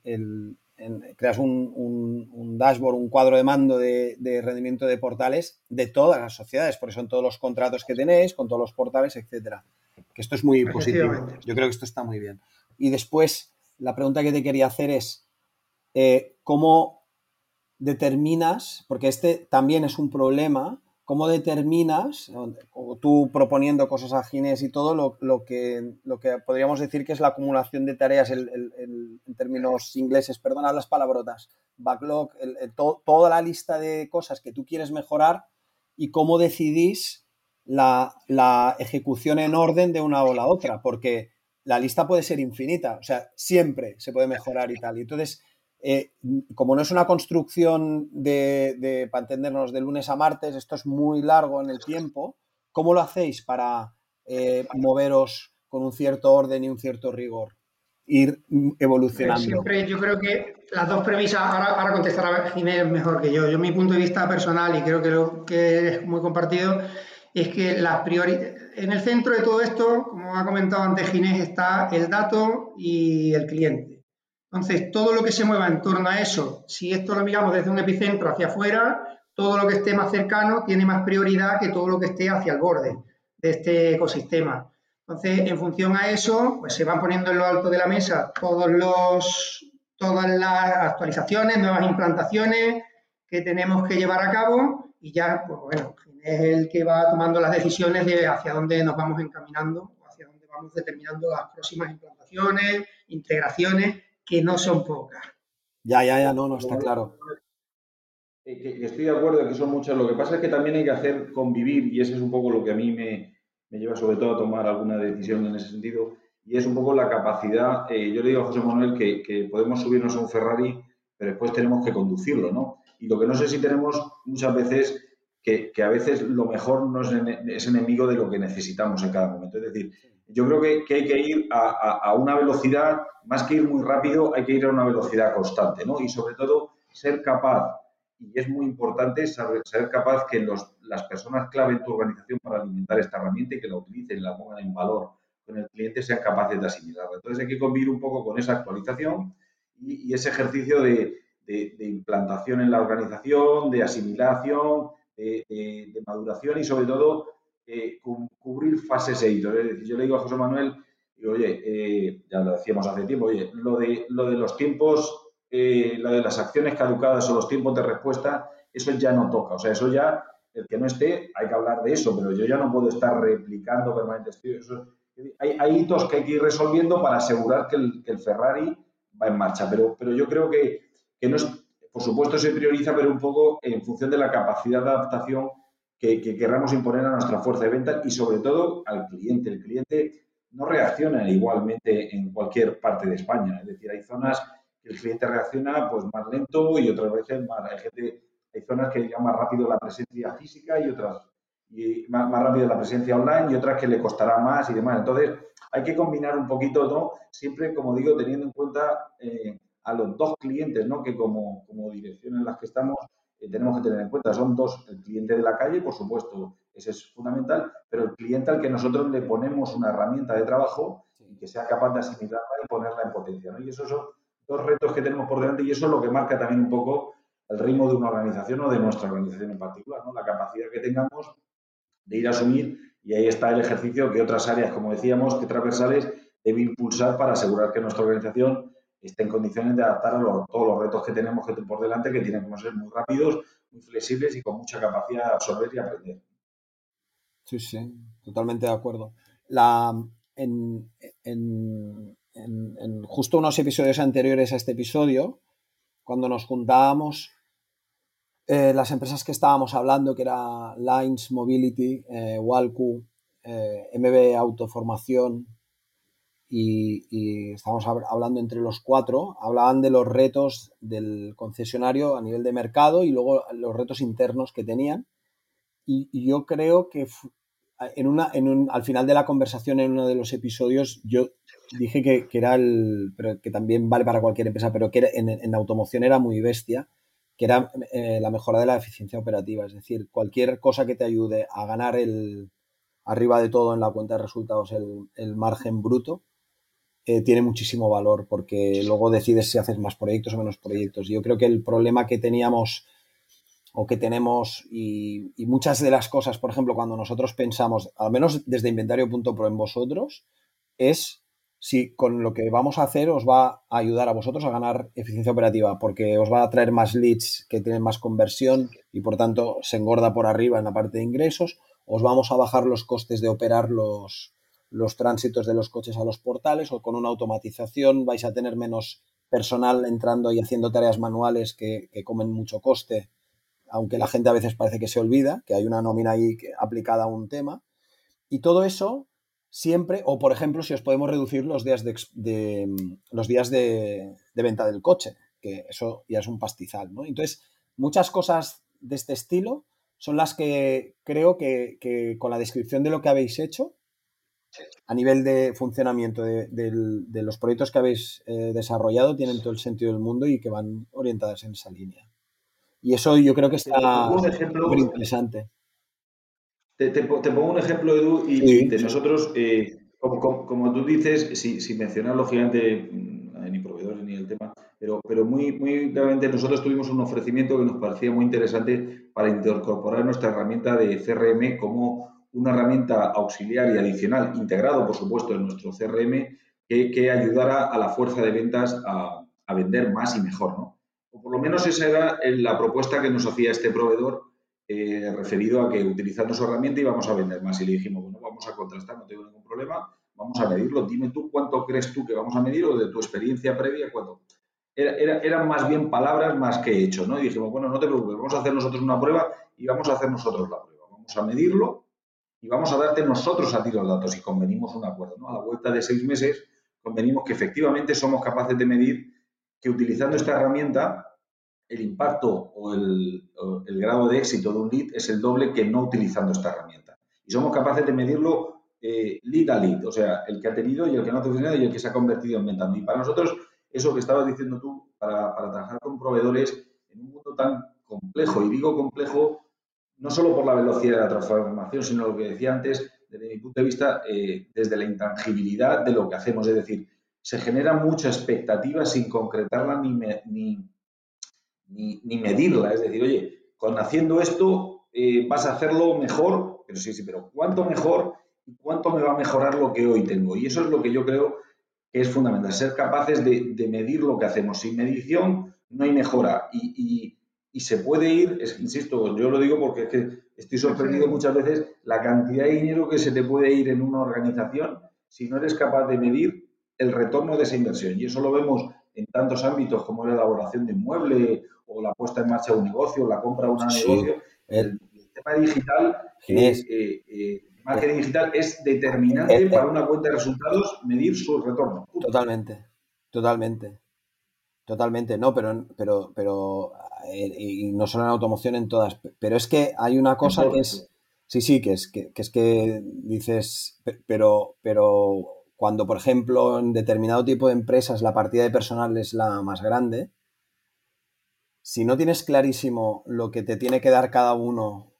creas un, dashboard, un cuadro de mando de, rendimiento de portales de todas las sociedades, por eso en todos los contratos que tenéis, con todos los portales, etcétera. Que esto es muy positivo. Yo creo que esto está muy bien. Y después, la pregunta que te quería hacer es, eh, ¿cómo determinas, porque este también es un problema, ¿Cómo determinas, o tú proponiendo cosas ágiles y todo, lo, que, lo que podríamos decir que es la acumulación de tareas en términos ingleses, perdona las palabrotas, backlog, toda la lista de cosas que tú quieres mejorar y cómo decidís la, la ejecución en orden de una o la otra? Porque la lista puede ser infinita, o sea, siempre se puede mejorar y tal. Y entonces, eh, como no es una construcción de, para entendernos, de lunes a martes, esto es muy largo en el tiempo, ¿cómo lo hacéis para eh, moveros con un cierto orden y un cierto rigor? Ir evolucionando. Siempre yo creo que las dos premisas, ahora, ahora contestará Ginés mejor que yo. Yo mi punto de vista personal, y creo que, lo, que es muy compartido, es que las en el centro de todo esto, como ha comentado antes Ginés, está el dato y el cliente. Entonces, todo lo que se mueva en torno a eso, si esto lo miramos desde un epicentro hacia afuera, todo lo que esté más cercano tiene más prioridad que todo lo que esté hacia el borde de este ecosistema. Entonces, en función a eso, pues se van poniendo en lo alto de la mesa todos los, todas las actualizaciones, nuevas implantaciones que tenemos que llevar a cabo y ya, pues bueno, es el que va tomando las decisiones de hacia dónde nos vamos encaminando hacia dónde vamos determinando las próximas implantaciones, integraciones que no son pocas. Ya, ya, ya, no, no, está claro. estoy de acuerdo en que son muchas. Lo que pasa es que también hay que hacer convivir, y ese es un poco lo que a mí me, lleva sobre todo a tomar alguna decisión en ese sentido, y es un poco la capacidad. Eh, yo le digo a José Manuel que, podemos subirnos a un Ferrari, pero después tenemos que conducirlo, ¿no? Y lo que no sé si tenemos muchas veces que, a veces lo mejor no es, enemigo de lo que necesitamos en cada momento. Es decir, yo creo que, hay que ir a, una velocidad, más que ir muy rápido, hay que ir a una velocidad constante, ¿no? Y sobre todo ser capaz, y es muy importante saber, ser capaz que las personas clave en tu organización para alimentar esta herramienta y que la utilicen y la pongan en valor con el cliente sean capaces de asimilarla. Entonces hay que convivir un poco con esa actualización y, ese ejercicio de, implantación en la organización, de asimilación, de maduración y sobre todo eh, cubrir fases. Es decir, yo le digo a José Manuel, oye, eh, ya lo decíamos hace tiempo, oye, lo de, lo de los tiempos, eh, lo de las acciones caducadas o los tiempos de respuesta, eso ya no toca. O sea, eso ya, el que no esté, hay que hablar de eso, pero yo ya no puedo estar replicando permanentemente. Hay, hay, hitos que hay que ir resolviendo para asegurar que el, que el Ferrari va en marcha, pero, pero yo creo que, que no es, por supuesto se prioriza, pero un poco en función de la capacidad de adaptación que, querramos imponer a nuestra fuerza de venta y sobre todo al cliente. El cliente no reacciona igualmente en cualquier parte de España. Es decir, hay zonas que el cliente reacciona pues más lento y otras veces más, hay, gente, hay zonas que llegan más rápido la presencia física y otras y más, rápido la presencia online y otras que le costará más y demás. Entonces, hay que combinar un poquito, ¿no? Siempre, como digo, teniendo en cuenta eh, a los dos clientes, ¿no? Que como, como dirección en las que estamos, tenemos que tener en cuenta. Son dos, el cliente de la calle, por supuesto, ese es fundamental, pero el cliente al que nosotros le ponemos una herramienta de trabajo y que sea capaz de asimilarla y ponerla en potencia. Y esos son dos retos que tenemos por delante y eso es lo que marca también un poco el ritmo de una organización o de nuestra organización en particular, ¿no? la capacidad que tengamos de ir a asumir y ahí está el ejercicio que otras áreas, como decíamos, que transversales debe impulsar para asegurar que nuestra organización esté en condiciones de adaptar a todos los retos que tenemos que, por delante, que tienen que ser muy rápidos, muy flexibles y con mucha capacidad de absorber y aprender. Sí, sí, totalmente de acuerdo. La, en, justo unos episodios anteriores a este episodio, cuando nos juntábamos, eh, las empresas que estábamos hablando, que era Lines Mobility, eh, Walcu, eh, MB Autoformación, y, y estábamos hablando entre los cuatro, hablaban de los retos del concesionario a nivel de mercado y luego los retos internos que tenían. Y, yo creo que en una, en un, al final de la conversación, en uno de los episodios, yo dije que, que era el, pero que también vale para cualquier empresa, pero que en, en, automoción era muy bestia, que era eh, la mejora de la eficiencia operativa. Es decir, cualquier cosa que te ayude a ganar el, arriba de todo en la cuenta de resultados el, el margen bruto, eh, tiene muchísimo valor porque luego decides si haces más proyectos o menos proyectos. Yo creo que el problema que teníamos o que tenemos y, muchas de las cosas, por ejemplo, cuando nosotros pensamos, al menos desde inventario.pro en vosotros, es si con lo que vamos a hacer os va a ayudar a vosotros a ganar eficiencia operativa, porque os va a traer más leads que tienen más conversión y por tanto se engorda por arriba en la parte de ingresos, os vamos a bajar los costes de operar los, los tránsitos de los coches a los portales o con una automatización vais a tener menos personal entrando y haciendo tareas manuales que, comen mucho coste aunque la gente a veces parece que se olvida, que hay una nómina ahí aplicada a un tema. Y todo eso siempre, o por ejemplo, si os podemos reducir los días de, los días de, venta del coche, que eso ya es un pastizal, ¿no? Entonces, muchas cosas de este estilo son las que creo que, con la descripción de lo que habéis hecho, a nivel de funcionamiento de, los proyectos que habéis eh, desarrollado, tienen todo el sentido del mundo y que van orientadas en esa línea. Y eso yo creo que está muy interesante. Te, pongo un ejemplo, Edu, y de nosotros, eh, como, tú dices, sin, mencionar lógicamente mm, ni proveedores ni el tema, pero, pero muy, muy claramente nosotros tuvimos un ofrecimiento que nos parecía muy interesante para incorporar nuestra herramienta de CRM como una herramienta auxiliar y adicional, integrado, por supuesto, en nuestro CRM, que, ayudara a la fuerza de ventas a, a vender más y mejor, ¿no? o por lo menos esa era la propuesta que nos hacía este proveedor eh, referido a que utilizando su herramienta íbamos a vender más. Y le dijimos, bueno, vamos a contrastar, no tengo ningún problema, vamos a medirlo. Dime tú cuánto crees tú que vamos a medir o de tu experiencia previa, cuánto. Era, eran más bien palabras más que hechos, ¿no? Y dijimos, bueno, no te preocupes, vamos a hacer nosotros una prueba y vamos a hacer nosotros la prueba. Vamos a medirlo y vamos a darte nosotros a ti los datos y convenimos un acuerdo, ¿no? A la vuelta de seis meses convenimos que efectivamente somos capaces de medir que utilizando esta herramienta el impacto o el, grado de éxito de un lead es el doble que no utilizando esta herramienta. Y somos capaces de medirlo eh, lead a lead, o sea, el que ha tenido y el que no ha tenido y el que se ha convertido en venta. Y para nosotros, eso que estabas diciendo tú, para, trabajar con proveedores en un mundo tan complejo, y digo complejo no solo por la velocidad de la transformación, sino lo que decía antes, desde mi punto de vista, eh, desde la intangibilidad de lo que hacemos. Es decir, se genera mucha expectativa sin concretarla ni, ni, ni, medirla. Es decir, oye, con haciendo esto eh, vas a hacerlo mejor, pero sí, sí, pero ¿cuánto mejor y cuánto me va a mejorar lo que hoy tengo? Y eso es lo que yo creo que es fundamental, ser capaces de, medir lo que hacemos. Sin medición no hay mejora y, se puede ir, insisto, yo lo digo porque es que estoy sorprendido muchas veces la cantidad de dinero que se te puede ir en una organización si no eres capaz de medir el retorno de esa inversión. Y eso lo vemos en tantos ámbitos como la elaboración de inmueble o la puesta en marcha de un negocio, la compra de un negocio. El, tema digital, es, eh, eh, marketing digital es determinante para una cuenta de resultados medir su retorno. Totalmente, totalmente. Totalmente, no, pero, pero, pero eh, y no solo en automoción, en todas. Pero es que hay una cosa que es, sí, sí, que es que, que es que dices, pero, pero cuando, por ejemplo, en determinado tipo de empresas la partida de personal es la más grande, si no tienes clarísimo lo que te tiene que dar cada uno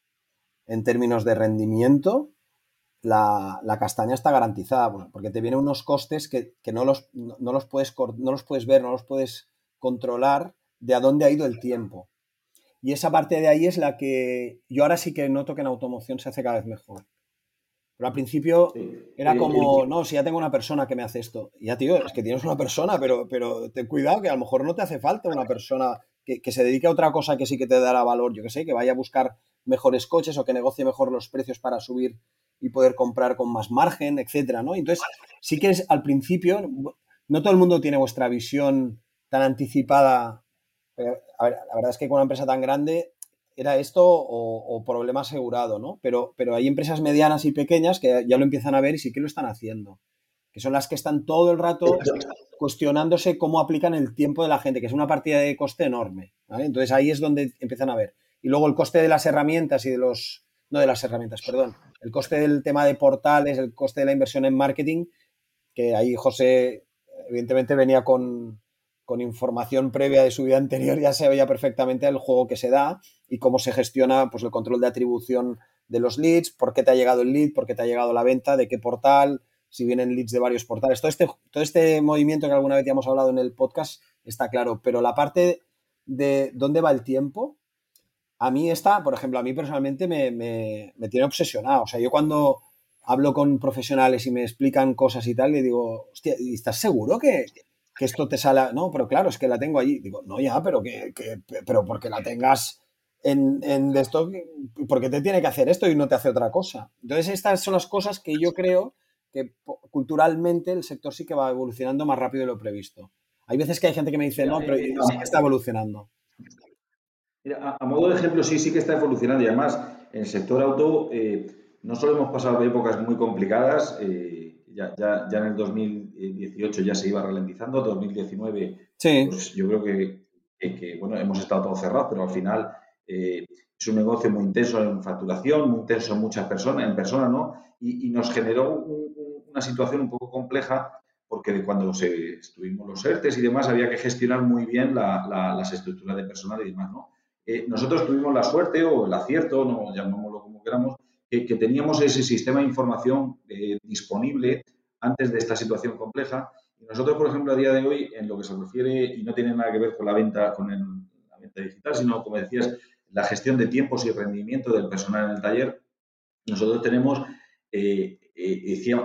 en términos de rendimiento, la, castaña está garantizada, porque te vienen unos costes que, no, los, los puedes, no los puedes ver, no los puedes controlar de a dónde ha ido el tiempo. Y esa parte de ahí es la que yo ahora sí que noto que en automoción se hace cada vez mejor. Pero al principio era como, no, si ya tengo una persona que me hace esto. Y ya, tío, es que tienes una persona, pero, pero ten cuidado que a lo mejor no te hace falta una persona que, se dedique a otra cosa que sí que te dará valor, yo que sé, que vaya a buscar mejores coches o que negocie mejor los precios para subir y poder comprar con más margen, etcétera, ¿no? Entonces, sí que es al principio, no todo el mundo tiene vuestra visión tan anticipada. A ver, la verdad es que con una empresa tan grande era esto o, problema asegurado, ¿no? Pero, pero hay empresas medianas y pequeñas que ya lo empiezan a ver y sí que lo están haciendo. que son las que están todo el rato cuestionándose cómo aplican el tiempo de la gente, que es una partida de coste enorme. Entonces ahí es donde empiezan a ver. Y luego el coste de las herramientas y de los, no de las herramientas, perdón, el coste del tema de portales, el coste de la inversión en marketing, que ahí José evidentemente venía con, con información previa de su vida anterior, ya se veía perfectamente el juego que se da y cómo se gestiona pues, el control de atribución de los leads, por qué te ha llegado el lead, por qué te ha llegado la venta, de qué portal, si vienen leads de varios portales. Todo este, todo este movimiento que alguna vez ya hemos hablado en el podcast está claro, pero la parte de dónde va el tiempo, a mí está, por ejemplo, a mí personalmente me, me, tiene obsesionado. O sea, yo cuando hablo con profesionales y me explican cosas y tal, le digo, hostia, ¿y estás seguro que, que esto te sale? No, pero claro, es que la tengo allí. Digo, no, ya, pero que, que pero porque la tengas en, en esto, porque te tiene que hacer esto y no te hace otra cosa. Entonces, estas son las cosas que yo creo que culturalmente el sector sí que va evolucionando más rápido de lo previsto. Hay veces que hay gente que me dice, no, pero sí que está evolucionando. Mira, a, modo de ejemplo, sí, sí que está evolucionando y además en el sector auto eh, no solo hemos pasado épocas muy complicadas, eh, ya, ya, ya, en el 2018 ya se iba ralentizando, 2019 sí. pues yo creo que, que, bueno, hemos estado todos cerrados, pero al final eh, es un negocio muy intenso en facturación, muy intenso en muchas personas, en personas, ¿no? Y, nos generó una situación un poco compleja porque cuando se, estuvimos los ERTES y demás había que gestionar muy bien las estructuras de personal y demás, ¿no? Eh, nosotros tuvimos la suerte o el acierto, no llamémoslo como queramos, que, teníamos ese sistema de información eh, disponible antes de esta situación compleja. Y nosotros, por ejemplo, a día de hoy, en lo que se refiere, y no tiene nada que ver con la venta, con la venta digital, sino, como decías, la gestión de tiempos y rendimiento del personal en el taller, nosotros tenemos, eh,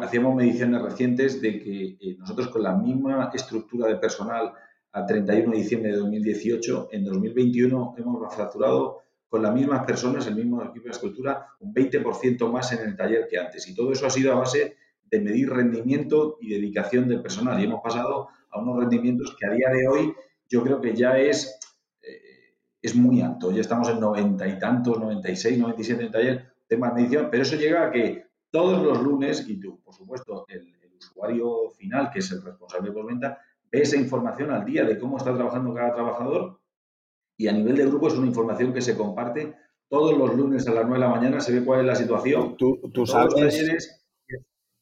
hacíamos mediciones recientes de que nosotros con la misma estructura de personal a 31 de diciembre de 2018, en 2021 hemos facturado con las mismas personas, el mismo equipo de escultura, un 20% más en el taller que antes. Y todo eso ha sido a base de medir rendimiento y dedicación del personal. Y hemos pasado a unos rendimientos que a día de hoy yo creo que ya es, eh, es muy alto. Ya estamos en 90 y tantos, 96, 97 en taller, tema de medición, pero eso llega a que todos los lunes, y tú, por supuesto, el, el usuario final, que es el responsable de venta, ve esa información al día de cómo está trabajando cada trabajador y a nivel de grupo es una información que se comparte todos los lunes a las 9 de la mañana, se ve cuál es la situación. Tú, sabes...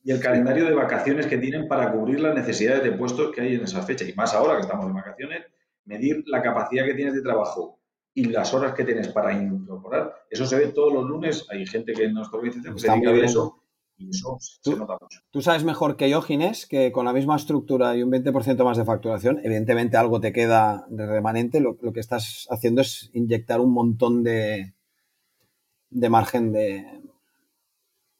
y el calendario de vacaciones que tienen para cubrir las necesidades de puestos que hay en esa fecha. Y más ahora que estamos en vacaciones, medir la capacidad que tienes de trabajo y las horas que tienes para incorporar. Eso se ve todos los lunes. Hay gente que en nuestra organización que se dedica a eso y eso se nota mucho. Tú sabes mejor que yo, Ginés, que con la misma estructura y un 20% más de facturación, evidentemente algo te queda de remanente. Lo, que estás haciendo es inyectar un montón de, de margen de.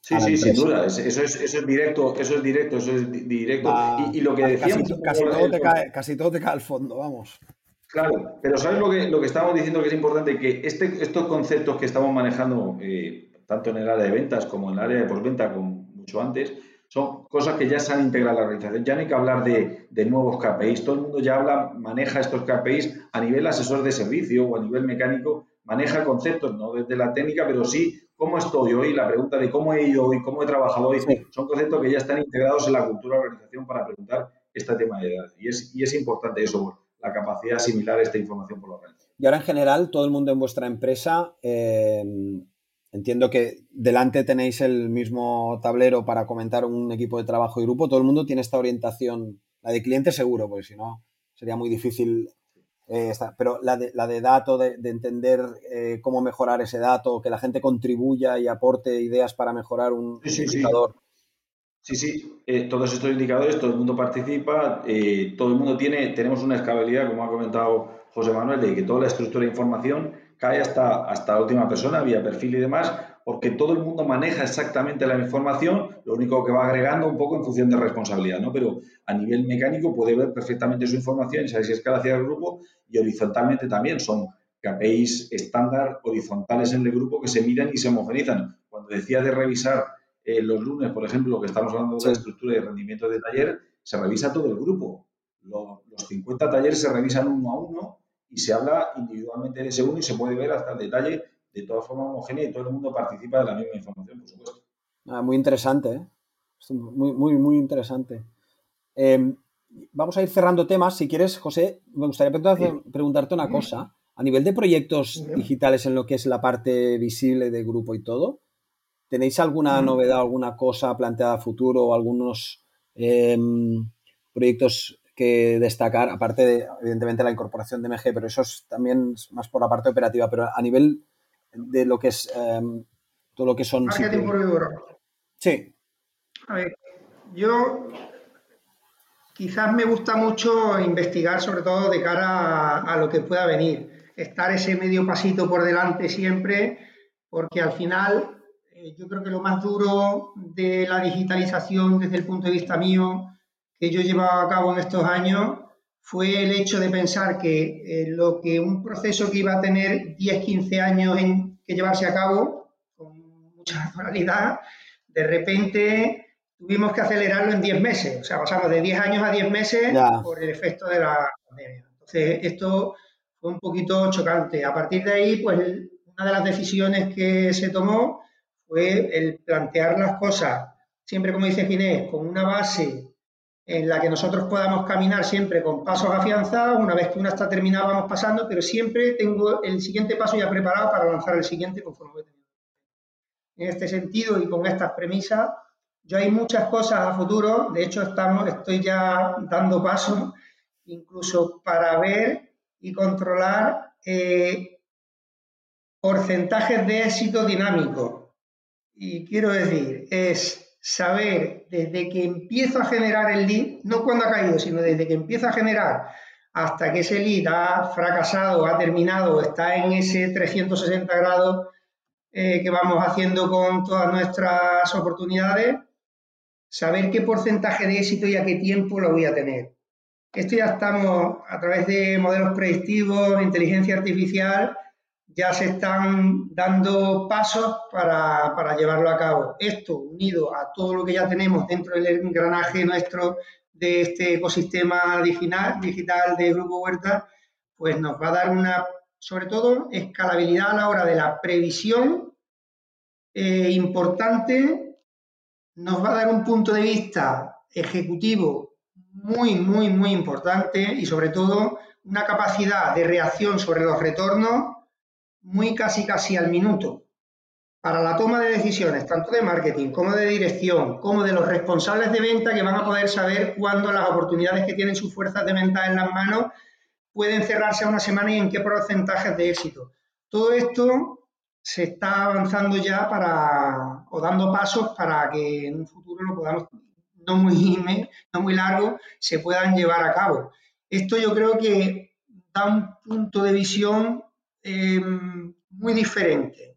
Sí, sí, sin duda. Eso es, eso es directo, eso es directo, eso es directo. y, lo que decíamos. Casi, todo te cae, casi todo te cae al fondo, vamos. Claro, pero ¿sabes lo que, lo que estamos diciendo que es importante? Que este, estos conceptos que estamos manejando eh, tanto en el área de ventas como en el área de postventa, como mucho antes, son cosas que ya se han integrado a la organización. Ya no hay que hablar de, de, nuevos KPIs. Todo el mundo ya habla, maneja estos KPIs a nivel asesor de servicio o a nivel mecánico, maneja conceptos, no desde la técnica, pero sí cómo estoy hoy, la pregunta de cómo he ido hoy, cómo he trabajado hoy, son conceptos que ya están integrados en la cultura de la organización para preguntar este tema de edad. Y es, y es importante eso, la capacidad de asimilar esta información por la organización. Y ahora en general, todo el mundo en vuestra empresa eh, Entiendo que delante tenéis el mismo tablero para comentar un equipo de trabajo y grupo. Todo el mundo tiene esta orientación, la de cliente seguro, porque si no sería muy difícil. Eh, pero la de, la de dato, de, entender eh, cómo mejorar ese dato, que la gente contribuya y aporte ideas para mejorar un indicador. Sí, sí, eh, todos estos indicadores, todo el mundo participa, todo el mundo tiene, tenemos una escalabilidad, como ha comentado José Manuel, de que toda la estructura de información cae hasta, hasta la última persona, vía perfil y demás, porque todo el mundo maneja exactamente la información, lo único que va agregando un poco en función de responsabilidad, ¿no? Pero a nivel mecánico puede ver perfectamente su información y saber si es cada hacia el grupo y horizontalmente también son KPIs estándar horizontales en el grupo que se miran y se homogenizan. Cuando decía de revisar eh, los lunes, por ejemplo, que estamos hablando de la estructura y rendimiento de taller, se revisa todo el grupo. Los, los 50 talleres se revisan uno a uno y se habla individualmente de ese uno y se puede ver hasta el detalle de toda forma homogénea y todo el mundo participa de la misma información, por supuesto. Ah, muy interesante, ¿eh? Muy, muy, muy interesante. Em, vamos a ir cerrando temas. Si quieres, José, me gustaría preguntarte una cosa. A nivel de proyectos digitales en lo que es la parte visible de grupo y todo, ¿tenéis alguna novedad, alguna cosa planteada a futuro o algunos em, proyectos que destacar? Aparte de, evidentemente, la incorporación de MG, pero eso es también más por la parte operativa, pero a nivel de lo que es em, todo lo que son... Marketing puro y duro. Sí. A ver, yo quizás me gusta mucho investigar sobre todo de cara a lo que pueda venir estar ese medio pasito por delante siempre, porque al final eh, yo creo que lo más duro de la digitalización desde el punto de vista mío que yo he llevado a cabo en estos años fue el hecho de pensar que eh, lo que un proceso que iba a tener 10, 15 años en que llevarse a cabo, con mucha naturalidad, de repente tuvimos que acelerarlo en 10 meses. O sea, pasamos de 10 años a 10 meses por el efecto de la pandemia. Entonces, esto un poquito chocante. A partir de ahí, pues una de las decisiones que se tomó fue el plantear las cosas, siempre como dice Ginés, con una base en la que nosotros podamos caminar siempre con pasos afianzados, una vez que una está terminada vamos pasando, pero siempre tengo el siguiente paso ya preparado para lanzar el siguiente conforme voy teniendo. En este sentido y con estas premisas, yo hay muchas cosas a futuro, de hecho estamos, estoy ya dando paso incluso para ver y controlar eh, porcentajes de éxito dinámico. Y quiero decir, es saber desde que empiezo a generar el lead, no cuando ha caído, sino desde que empiezo a generar hasta que ese lead ha fracasado, ha terminado, está en ese 360 grados eh, que vamos haciendo con todas nuestras oportunidades, saber qué porcentaje de éxito y a qué tiempo lo voy a tener. Esto ya estamos a través de modelos predictivos, inteligencia artificial, ya se están dando pasos para, llevarlo a cabo. Esto unido a todo lo que ya tenemos dentro del engranaje nuestro de este ecosistema digital, digital de Grupo Huerta, pues nos va a dar una, sobre todo, escalabilidad a la hora de la previsión eh, importante, nos va a dar un punto de vista ejecutivo muy, muy, muy importante y sobre todo una capacidad de reacción sobre los retornos muy casi, casi al minuto. Para la toma de decisiones, tanto de marketing como de dirección, como de los responsables de venta que van a poder saber cuándo las oportunidades que tienen sus fuerzas de venta en las manos pueden cerrarse a una semana y en qué porcentajes de éxito. Todo esto se está avanzando ya para, o dando pasos para que en un futuro no muy, no muy largo se puedan llevar a cabo. Esto yo creo que da un punto de visión eh, muy diferente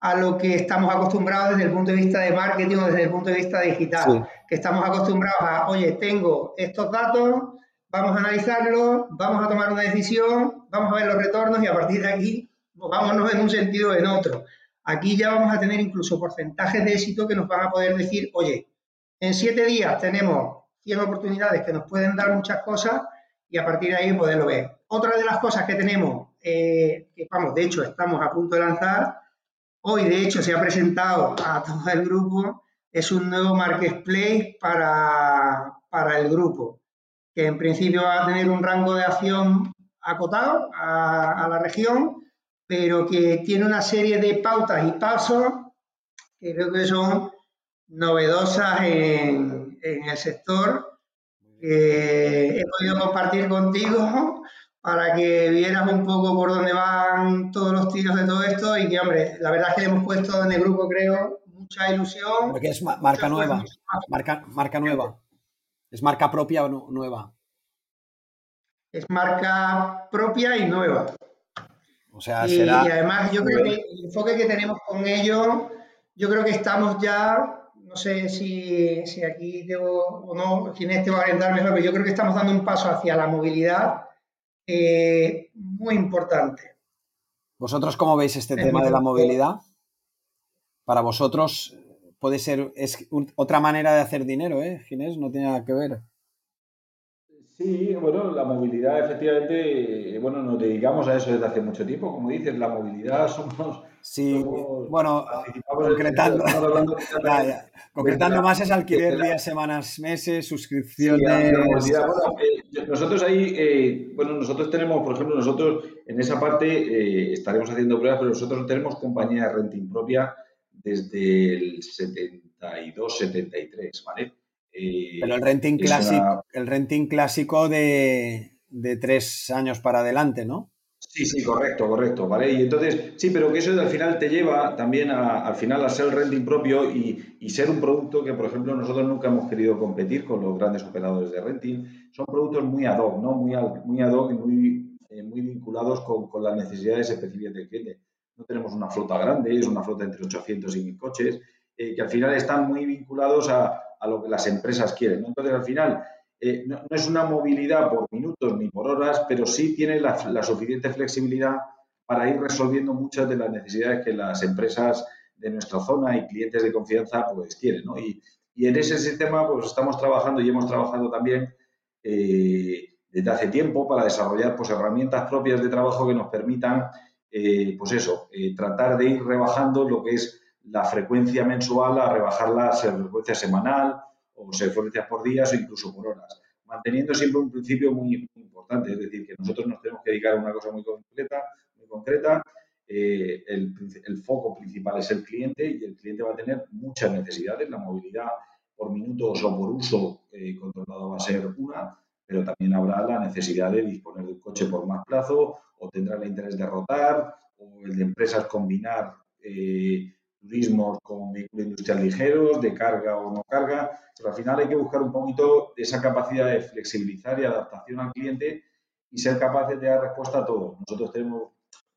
a lo que estamos acostumbrados desde el punto de vista de marketing o desde el punto de vista digital, que estamos acostumbrados a, oye, tengo estos datos, vamos a analizarlos, vamos a tomar una decisión, vamos a ver los retornos y a partir de aquí vámonos en un sentido o en otro. Aquí ya vamos a tener incluso porcentajes de éxito que nos van a poder decir, oye, en siete días tenemos 100 oportunidades que nos pueden dar muchas cosas y a partir de ahí poderlo ver. Otra de las cosas que tenemos, eh, que vamos, de hecho estamos a punto de lanzar, hoy de hecho se ha presentado a todo el grupo, es un nuevo marketplace para, para el grupo, que en principio va a tener un rango de acción acotado a, a la región, pero que tiene una serie de pautas y pasos que creo que son novedosas en, el sector que he podido compartir contigo para que vieras un poco por dónde van todos los tiros de todo esto y que, hombre, la verdad es que le hemos puesto en el grupo, creo, mucha ilusión. Porque es marca nueva, marca, marca nueva. ¿Es marca propia o nueva? Es marca propia y nueva. O sea, y, será... y además yo creo que el enfoque que tenemos con ellos, yo creo que estamos ya no sé si, aquí debo o no, quién te va a orientar mejor, pero yo creo que estamos dando un paso hacia la movilidad eh, muy importante. ¿Vosotros cómo veis este tema de la movilidad? Para vosotros puede ser, es otra manera de hacer dinero, ¿eh, Ginés? No tiene nada que ver. Sí, bueno, la movilidad efectivamente, bueno, nos dedicamos a eso desde hace mucho tiempo, como dices, la movilidad (laughs) somos... Sí, bueno, concretando, (laughs) concretando más es alquiler días, semanas, meses, suscripciones... Eh, nosotros ahí, eh, bueno, nosotros tenemos, por ejemplo, nosotros en esa parte eh, estaremos haciendo pruebas, pero nosotros tenemos compañía de renting propia desde el 72, 73, ¿vale? Pero el renting, clásico, el renting clásico de, tres años para adelante, ¿no? Sí, sí, correcto, correcto, ¿vale? Y entonces, sí, pero que eso al final te lleva también a, al final a ser el renting propio y, ser un producto que, por ejemplo, nosotros nunca hemos querido competir con los grandes operadores de renting. Son productos muy ad hoc, ¿no? Muy, muy ad hoc y muy, eh, muy vinculados con, con, las necesidades específicas del cliente. No tenemos una flota grande, es una flota entre 800 y 1000 coches, eh, que al final están muy vinculados a, a lo que las empresas quieren. Entonces, al final, eh, no, es una movilidad por minutos ni por horas, pero sí tiene la, suficiente flexibilidad para ir resolviendo muchas de las necesidades que las empresas de nuestra zona y clientes de confianza pues quieren. Y, en ese sistema pues estamos trabajando y hemos trabajado también eh, desde hace tiempo para desarrollar pues, herramientas propias de trabajo que nos permitan eh, pues eso, tratar de ir rebajando lo que es la frecuencia mensual a rebajarla a frecuencia semanal o frecuencias por días o incluso por horas, manteniendo siempre un principio muy, importante, es decir, que nosotros nos tenemos que dedicar a una cosa muy concreta, muy concreta. Eh, el, foco principal es el cliente y el cliente va a tener muchas necesidades. La movilidad por minutos o por uso eh, controlado va a ser una, pero también habrá la necesidad de disponer de un coche por más plazo o tendrá el interés de rotar o el de empresas combinar eh, turismos con vehículos industriales ligeros, de carga o no carga, pero al final hay que buscar un poquito esa capacidad de flexibilizar y adaptación al cliente y ser capaces de dar respuesta a todo. Nosotros tenemos,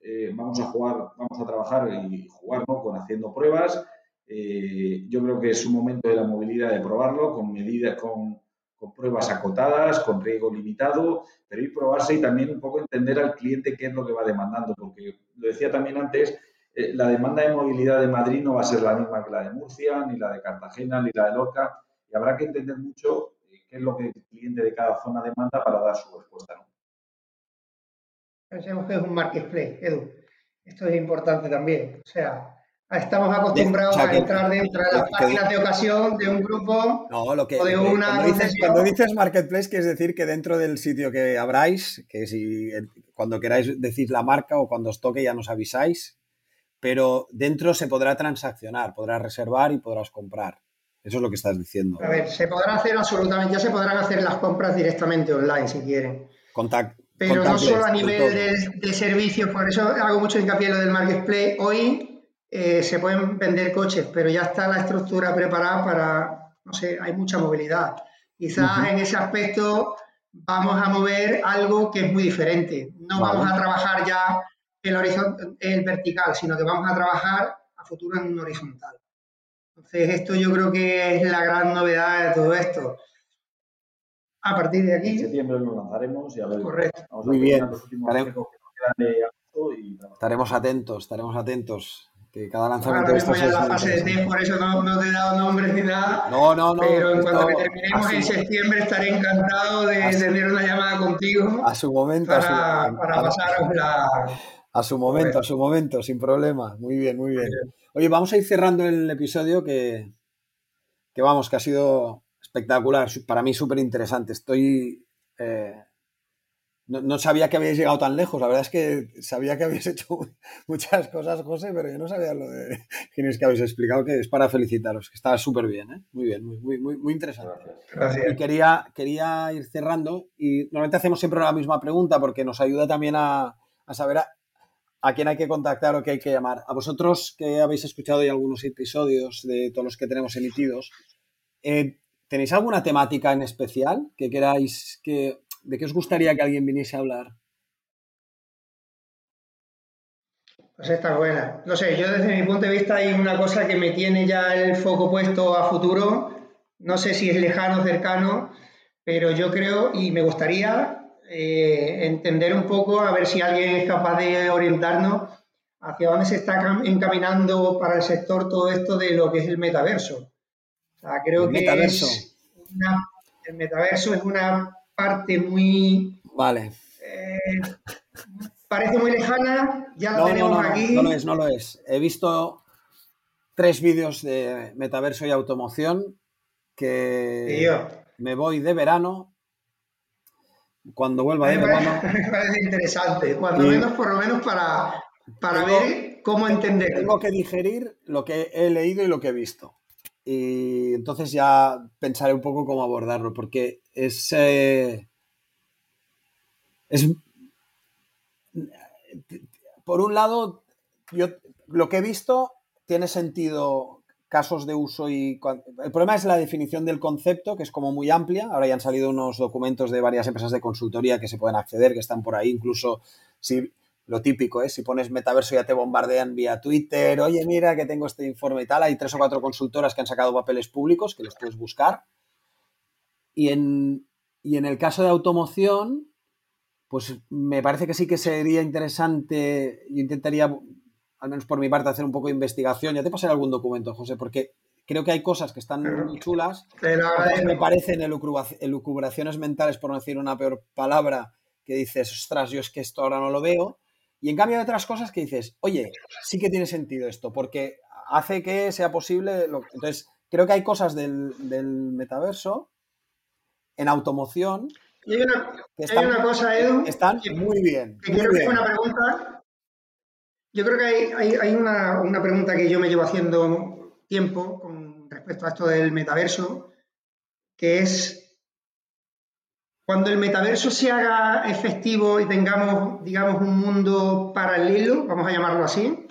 eh, vamos a jugar, vamos a trabajar y jugar con haciendo pruebas. Eh, yo creo que es un momento de la movilidad de probarlo con medidas, con, con pruebas acotadas, con riesgo limitado, pero ir probarse y también un poco entender al cliente qué es lo que va demandando, porque lo decía también antes, eh, la demanda de movilidad de Madrid no va a ser la misma que la de Murcia, ni la de Cartagena, ni la de Lorca, y habrá que entender mucho eh, qué es lo que el cliente de cada zona demanda para dar su respuesta. Pensemos que es un marketplace, Edu. Esto es importante también. O sea, estamos acostumbrados a entrar dentro de las páginas de ocasión de un grupo no, lo que, o de una cuando dices, cuando dices, marketplace, quiere decir que dentro del sitio que abráis, que si cuando queráis decir la marca o cuando os toque ya nos avisáis, pero dentro se podrá transaccionar, podrás reservar y podrás comprar. Eso es lo que estás diciendo. A ver, se podrá hacer absolutamente, ya se podrán hacer las compras directamente online si quieren. Contact, pero no solo a nivel de, servicios, por eso hago mucho hincapié en lo del marketplace. Hoy eh, se pueden vender coches, pero ya está la estructura preparada para, no sé, hay mucha movilidad. Quizás en ese aspecto vamos a mover algo que es muy diferente. No vamos a trabajar ya el, horizonte, el vertical, sino que vamos a trabajar a futuro en un horizontal. Entonces, esto yo creo que es la gran novedad de todo esto. A partir de aquí. En septiembre lo lanzaremos y a ver. Correcto. Muy bien. Estaremos atentos, estaremos atentos. Que cada lanzamiento de estos es la fase de por eso no, no, te he dado nombres ni nada. No, no, no. Pero en cuanto que terminemos en septiembre estaré encantado de tener una llamada contigo. A su momento. Para, para pasaros la, a su momento, a su momento, sin problema. Muy bien, muy bien. Oye, vamos a ir cerrando el episodio que, que vamos, que ha sido espectacular, para mí súper interesante. Estoy... Eh, no, sabía que habíais llegado tan lejos. La verdad es que sabía que habéis (laughs) hecho muchas cosas, José, pero yo no sabía lo de quiénes que habéis explicado, que es para felicitaros, que está súper bien, ¿eh? Muy bien, muy, muy, muy, interesante. Gracias. Y quería, quería ir cerrando, y normalmente hacemos siempre la misma pregunta porque nos ayuda también a, a saber a quién hay que contactar o qué hay que llamar. A vosotros que habéis escuchado ya algunos episodios de todos los que tenemos emitidos, eh, ¿tenéis alguna temática en especial que queráis que, de qué os gustaría que alguien viniese a hablar? Pues esta es buena. No sé, yo desde mi punto de vista hay una cosa que me tiene ya el foco puesto a futuro. No sé si es lejano o cercano, pero yo creo y me gustaría eh, entender un poco, a ver si alguien es capaz de orientarnos hacia dónde se está encaminando para el sector todo esto de lo que es el metaverso. O sea, creo que el metaverso es una parte muy... Vale. Eh, parece muy lejana, ya No, no, tenemos no, no, aquí. no lo es, no lo es. He visto tres vídeos de metaverso y automoción que me voy de verano. Cuando vuelva parece, me parece interesante, cuando Y- menos, por lo menos para, para Tengo- ver cómo entender. tengo que digerir lo que he leído y lo que he visto. Y entonces ya pensaré un poco cómo abordarlo, porque es. eh, es por un lado, yo lo que he visto tiene sentido casos de uso y el problema es la definición del concepto que es como muy amplia. Ahora ya han salido unos documentos de varias empresas de consultoría que se pueden acceder que están por ahí. Incluso si lo típico es si pones metaverso ya te bombardean vía Twitter. Oye mira que tengo este informe y tal. Hay tres o cuatro consultoras que han sacado papeles públicos que los puedes buscar. Y en, y en el caso de automoción pues me parece que sí que sería interesante, yo intentaría, al menos por mi parte, hacer un poco de investigación. Ya te pasaré algún documento, José, porque creo que hay cosas que están muy chulas, Te otras me parecen elucubra- elucubraciones mentales, por no decir una peor palabra, que dices, ostras, yo es que esto ahora no lo veo. Y en cambio hay otras cosas que dices, oye, sí que tiene sentido esto, porque hace que sea posible. lo- Entonces, creo que hay cosas del, del metaverso en automoción Y hay una, hay cosa, Edu, están que- muy bien. muy quiero haga una pregunta. Yo creo que hay, hay- una, una pregunta que yo me llevo haciendo tiempo con respecto a esto del metaverso, que es cuando el metaverso se haga efectivo y tengamos, digamos, un mundo paralelo, vamos a llamarlo así,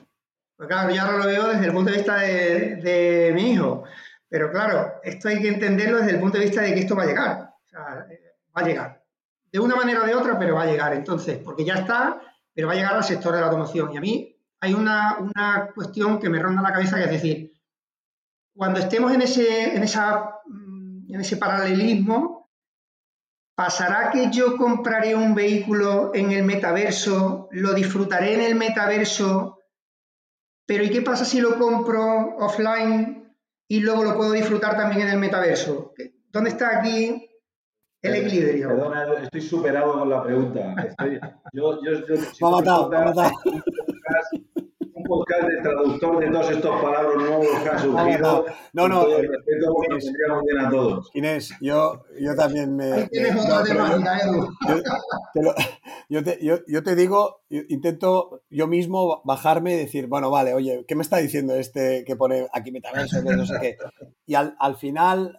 pues claro, yo ahora lo veo desde el punto de vista de, mi hijo, pero claro, esto hay que entenderlo desde el punto de vista de que esto va a llegar, va a llegar, de una manera o de otra, pero va a llegar, entonces, porque ya está, pero va a llegar al sector de la automoción. Y a mí hay una, una cuestión que me ronda la cabeza, que es decir, cuando estemos en ese, en esa, mm, en ese paralelismo, ¿pasará que yo compraré un vehículo en el metaverso, lo disfrutaré en el metaverso, pero ¿y qué pasa si lo compro offline y luego lo puedo disfrutar también en el metaverso? ¿Dónde está aquí el equilibrio? Perdona, estoy superado con la pregunta. Estoy- yo, yo, yo- si Me ha tú matado, me ha contaras matado. Podcast, de traductor de todas estas palabras nuevos que han surgido. No, no, respeto, nos tendríamos bien a todos. Inés, yo, yo también me... Ahí tienes me- otra no, pero yo- temática, Edu. yo, te lo- yo te, yo- yo te digo, yo intento yo mismo bajarme y decir, bueno, vale, oye, ¿qué me está diciendo este que pone aquí metaverso, no sé qué? Y al, al final,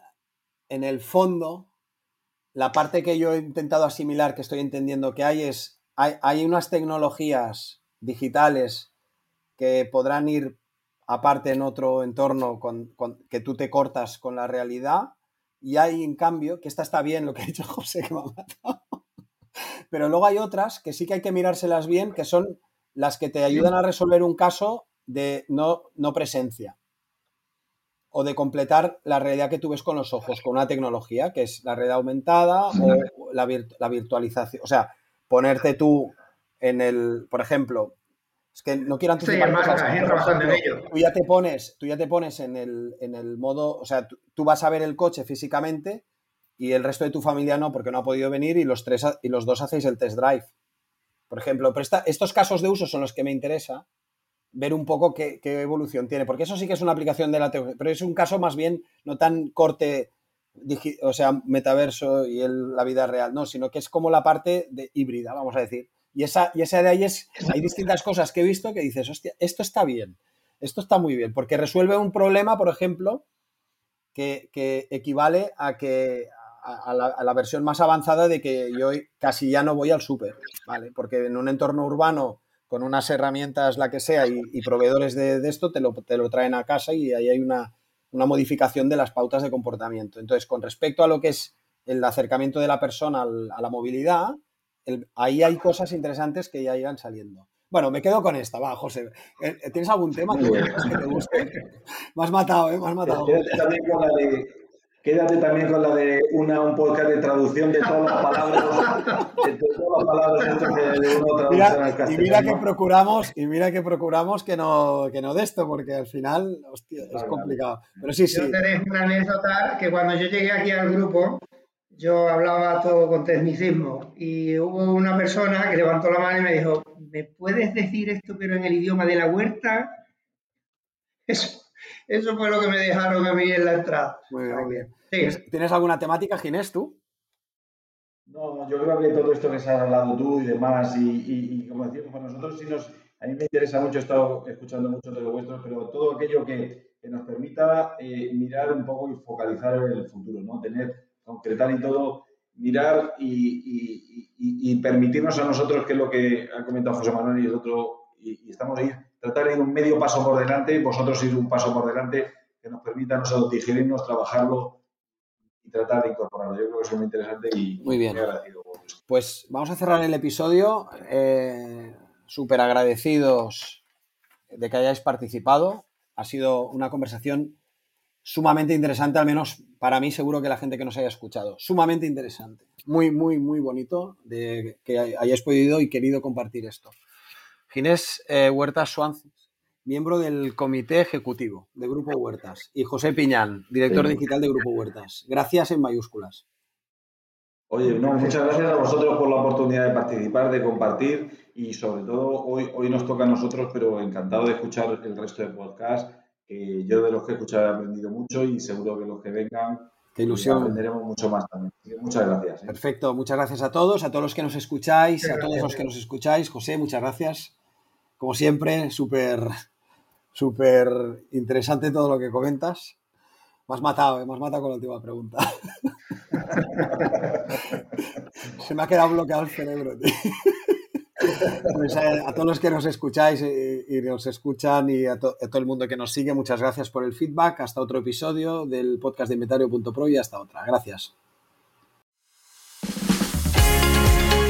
en el fondo, la parte que yo he intentado asimilar, que estoy entendiendo que hay, es, hay, hay unas tecnologías digitales que podrán ir aparte en otro entorno con, con- que tú te cortas con la realidad. Y hay en cambio, que esta está bien lo que ha dicho (laughs) José que me ha matado, pero luego hay otras que sí que hay que mirárselas bien, que son las que te ayudan a resolver un caso de no, no presencia. O de completar la realidad que tú ves con los ojos, con una tecnología, que es la realidad aumentada o la virtualización. O sea, ponerte tú en el, por ejemplo, es que no quiero anticipar en cosas, ejemplo, ello. Tú ya te pones, tú ya te pones en el, en el modo, o sea, tú, tú vas a ver el coche físicamente y el resto de tu familia no, porque no ha podido venir y los tres y los dos hacéis el test drive. Por ejemplo, pero esta- estos casos de uso son los que me interesa ver un poco qué, qué evolución tiene, porque eso sí que es una aplicación de la tecnología, pero es un caso más bien no tan corte, o sea, metaverso y el- la vida real, no, sino que es como la parte de híbrida, vamos a decir. Y esa, y esa de ahí es, hay distintas cosas que he visto que dices, hostia, esto está bien, esto está muy bien, porque resuelve un problema, por ejemplo, que, que equivale a que a, a la, a la versión más avanzada de que yo casi ya no voy al súper, ¿vale? Porque en un entorno urbano con unas herramientas, la que sea, y, y proveedores de, de esto, te lo, te lo traen a casa y ahí hay una, una modificación de las pautas de comportamiento. Entonces, con respecto a lo que es el acercamiento de la persona a la movilidad, el- ahí hay cosas interesantes que ya irán saliendo. Bueno, me quedo con esta, va, José. Eh, ¿Tienes algún tema que, te guste? Me has matado, ¿eh? Me has matado. Quédate también con la de, quédate también con la de una, un podcast de traducción de todas las palabras, de todas las palabras de, traducción Mira, al y mira que procuramos, y mira que procuramos que no, que no de esto, porque al final, hostia, es complicado. Pero sí, sí. Yo te dejo una anécdota que cuando yo llegué aquí al grupo, yo hablaba todo con tecnicismo y hubo una persona que levantó la mano y me dijo, ¿me puedes decir esto pero en el idioma de la huerta? (laughs) Eso, eso fue lo que me dejaron a mí en la entrada. Muy bien, ¿Tienes, alguna temática, Ginés, tú? No, yo creo que todo esto que se has hablado tú y demás, y, como decíamos, para nosotros sí nos, a mí me interesa mucho, he estado escuchando mucho de los vuestros, pero todo aquello que, nos permita eh, mirar un poco y focalizar en el futuro, ¿no? Tener, concretar y todo, mirar y, permitirnos a nosotros, que es lo que ha comentado José Manuel y el otro, y, estamos ahí, tratar de ir un medio paso por delante, vosotros ir un paso por delante, que nos permita a nosotros digerirnos, trabajarlo y tratar de incorporarlo. Yo creo que es muy interesante y muy bien. agradecido. Pues vamos a cerrar el episodio. Eh, Súper agradecidos de que hayáis participado. Ha sido una conversación sumamente interesante, al menos para mí, seguro que la gente que nos haya escuchado. Sumamente interesante. Muy, muy, muy bonito de que hayáis podido y querido compartir esto. Ginés eh, Huertas Suárez, miembro del comité ejecutivo de Grupo Huertas, y José Piñán, director digital de Grupo Huertas. Gracias en mayúsculas. Oye, muchas gracias a vosotros por la oportunidad de participar, de compartir y sobre todo hoy, hoy nos toca a nosotros, pero encantado de escuchar el resto del podcast. Que yo de los que he escuchado he aprendido mucho y seguro que los que vengan Qué ilusión. Aprenderemos mucho más también. Muchas gracias. ¿eh? Perfecto, muchas gracias a todos, a todos los que nos escucháis, a todos los que nos escucháis. José, muchas gracias. Como siempre, súper súper interesante todo lo que comentas. Me has matado, ¿eh? me has matado con la última pregunta. (laughs) Se me ha quedado bloqueado el cerebro, tío. Pues, eh, a, todos los que nos escucháis y, nos escuchan y a, a, todo el mundo que nos sigue, muchas gracias por el feedback. Hasta otro episodio del podcast de inventario.pro y hasta otra. Gracias.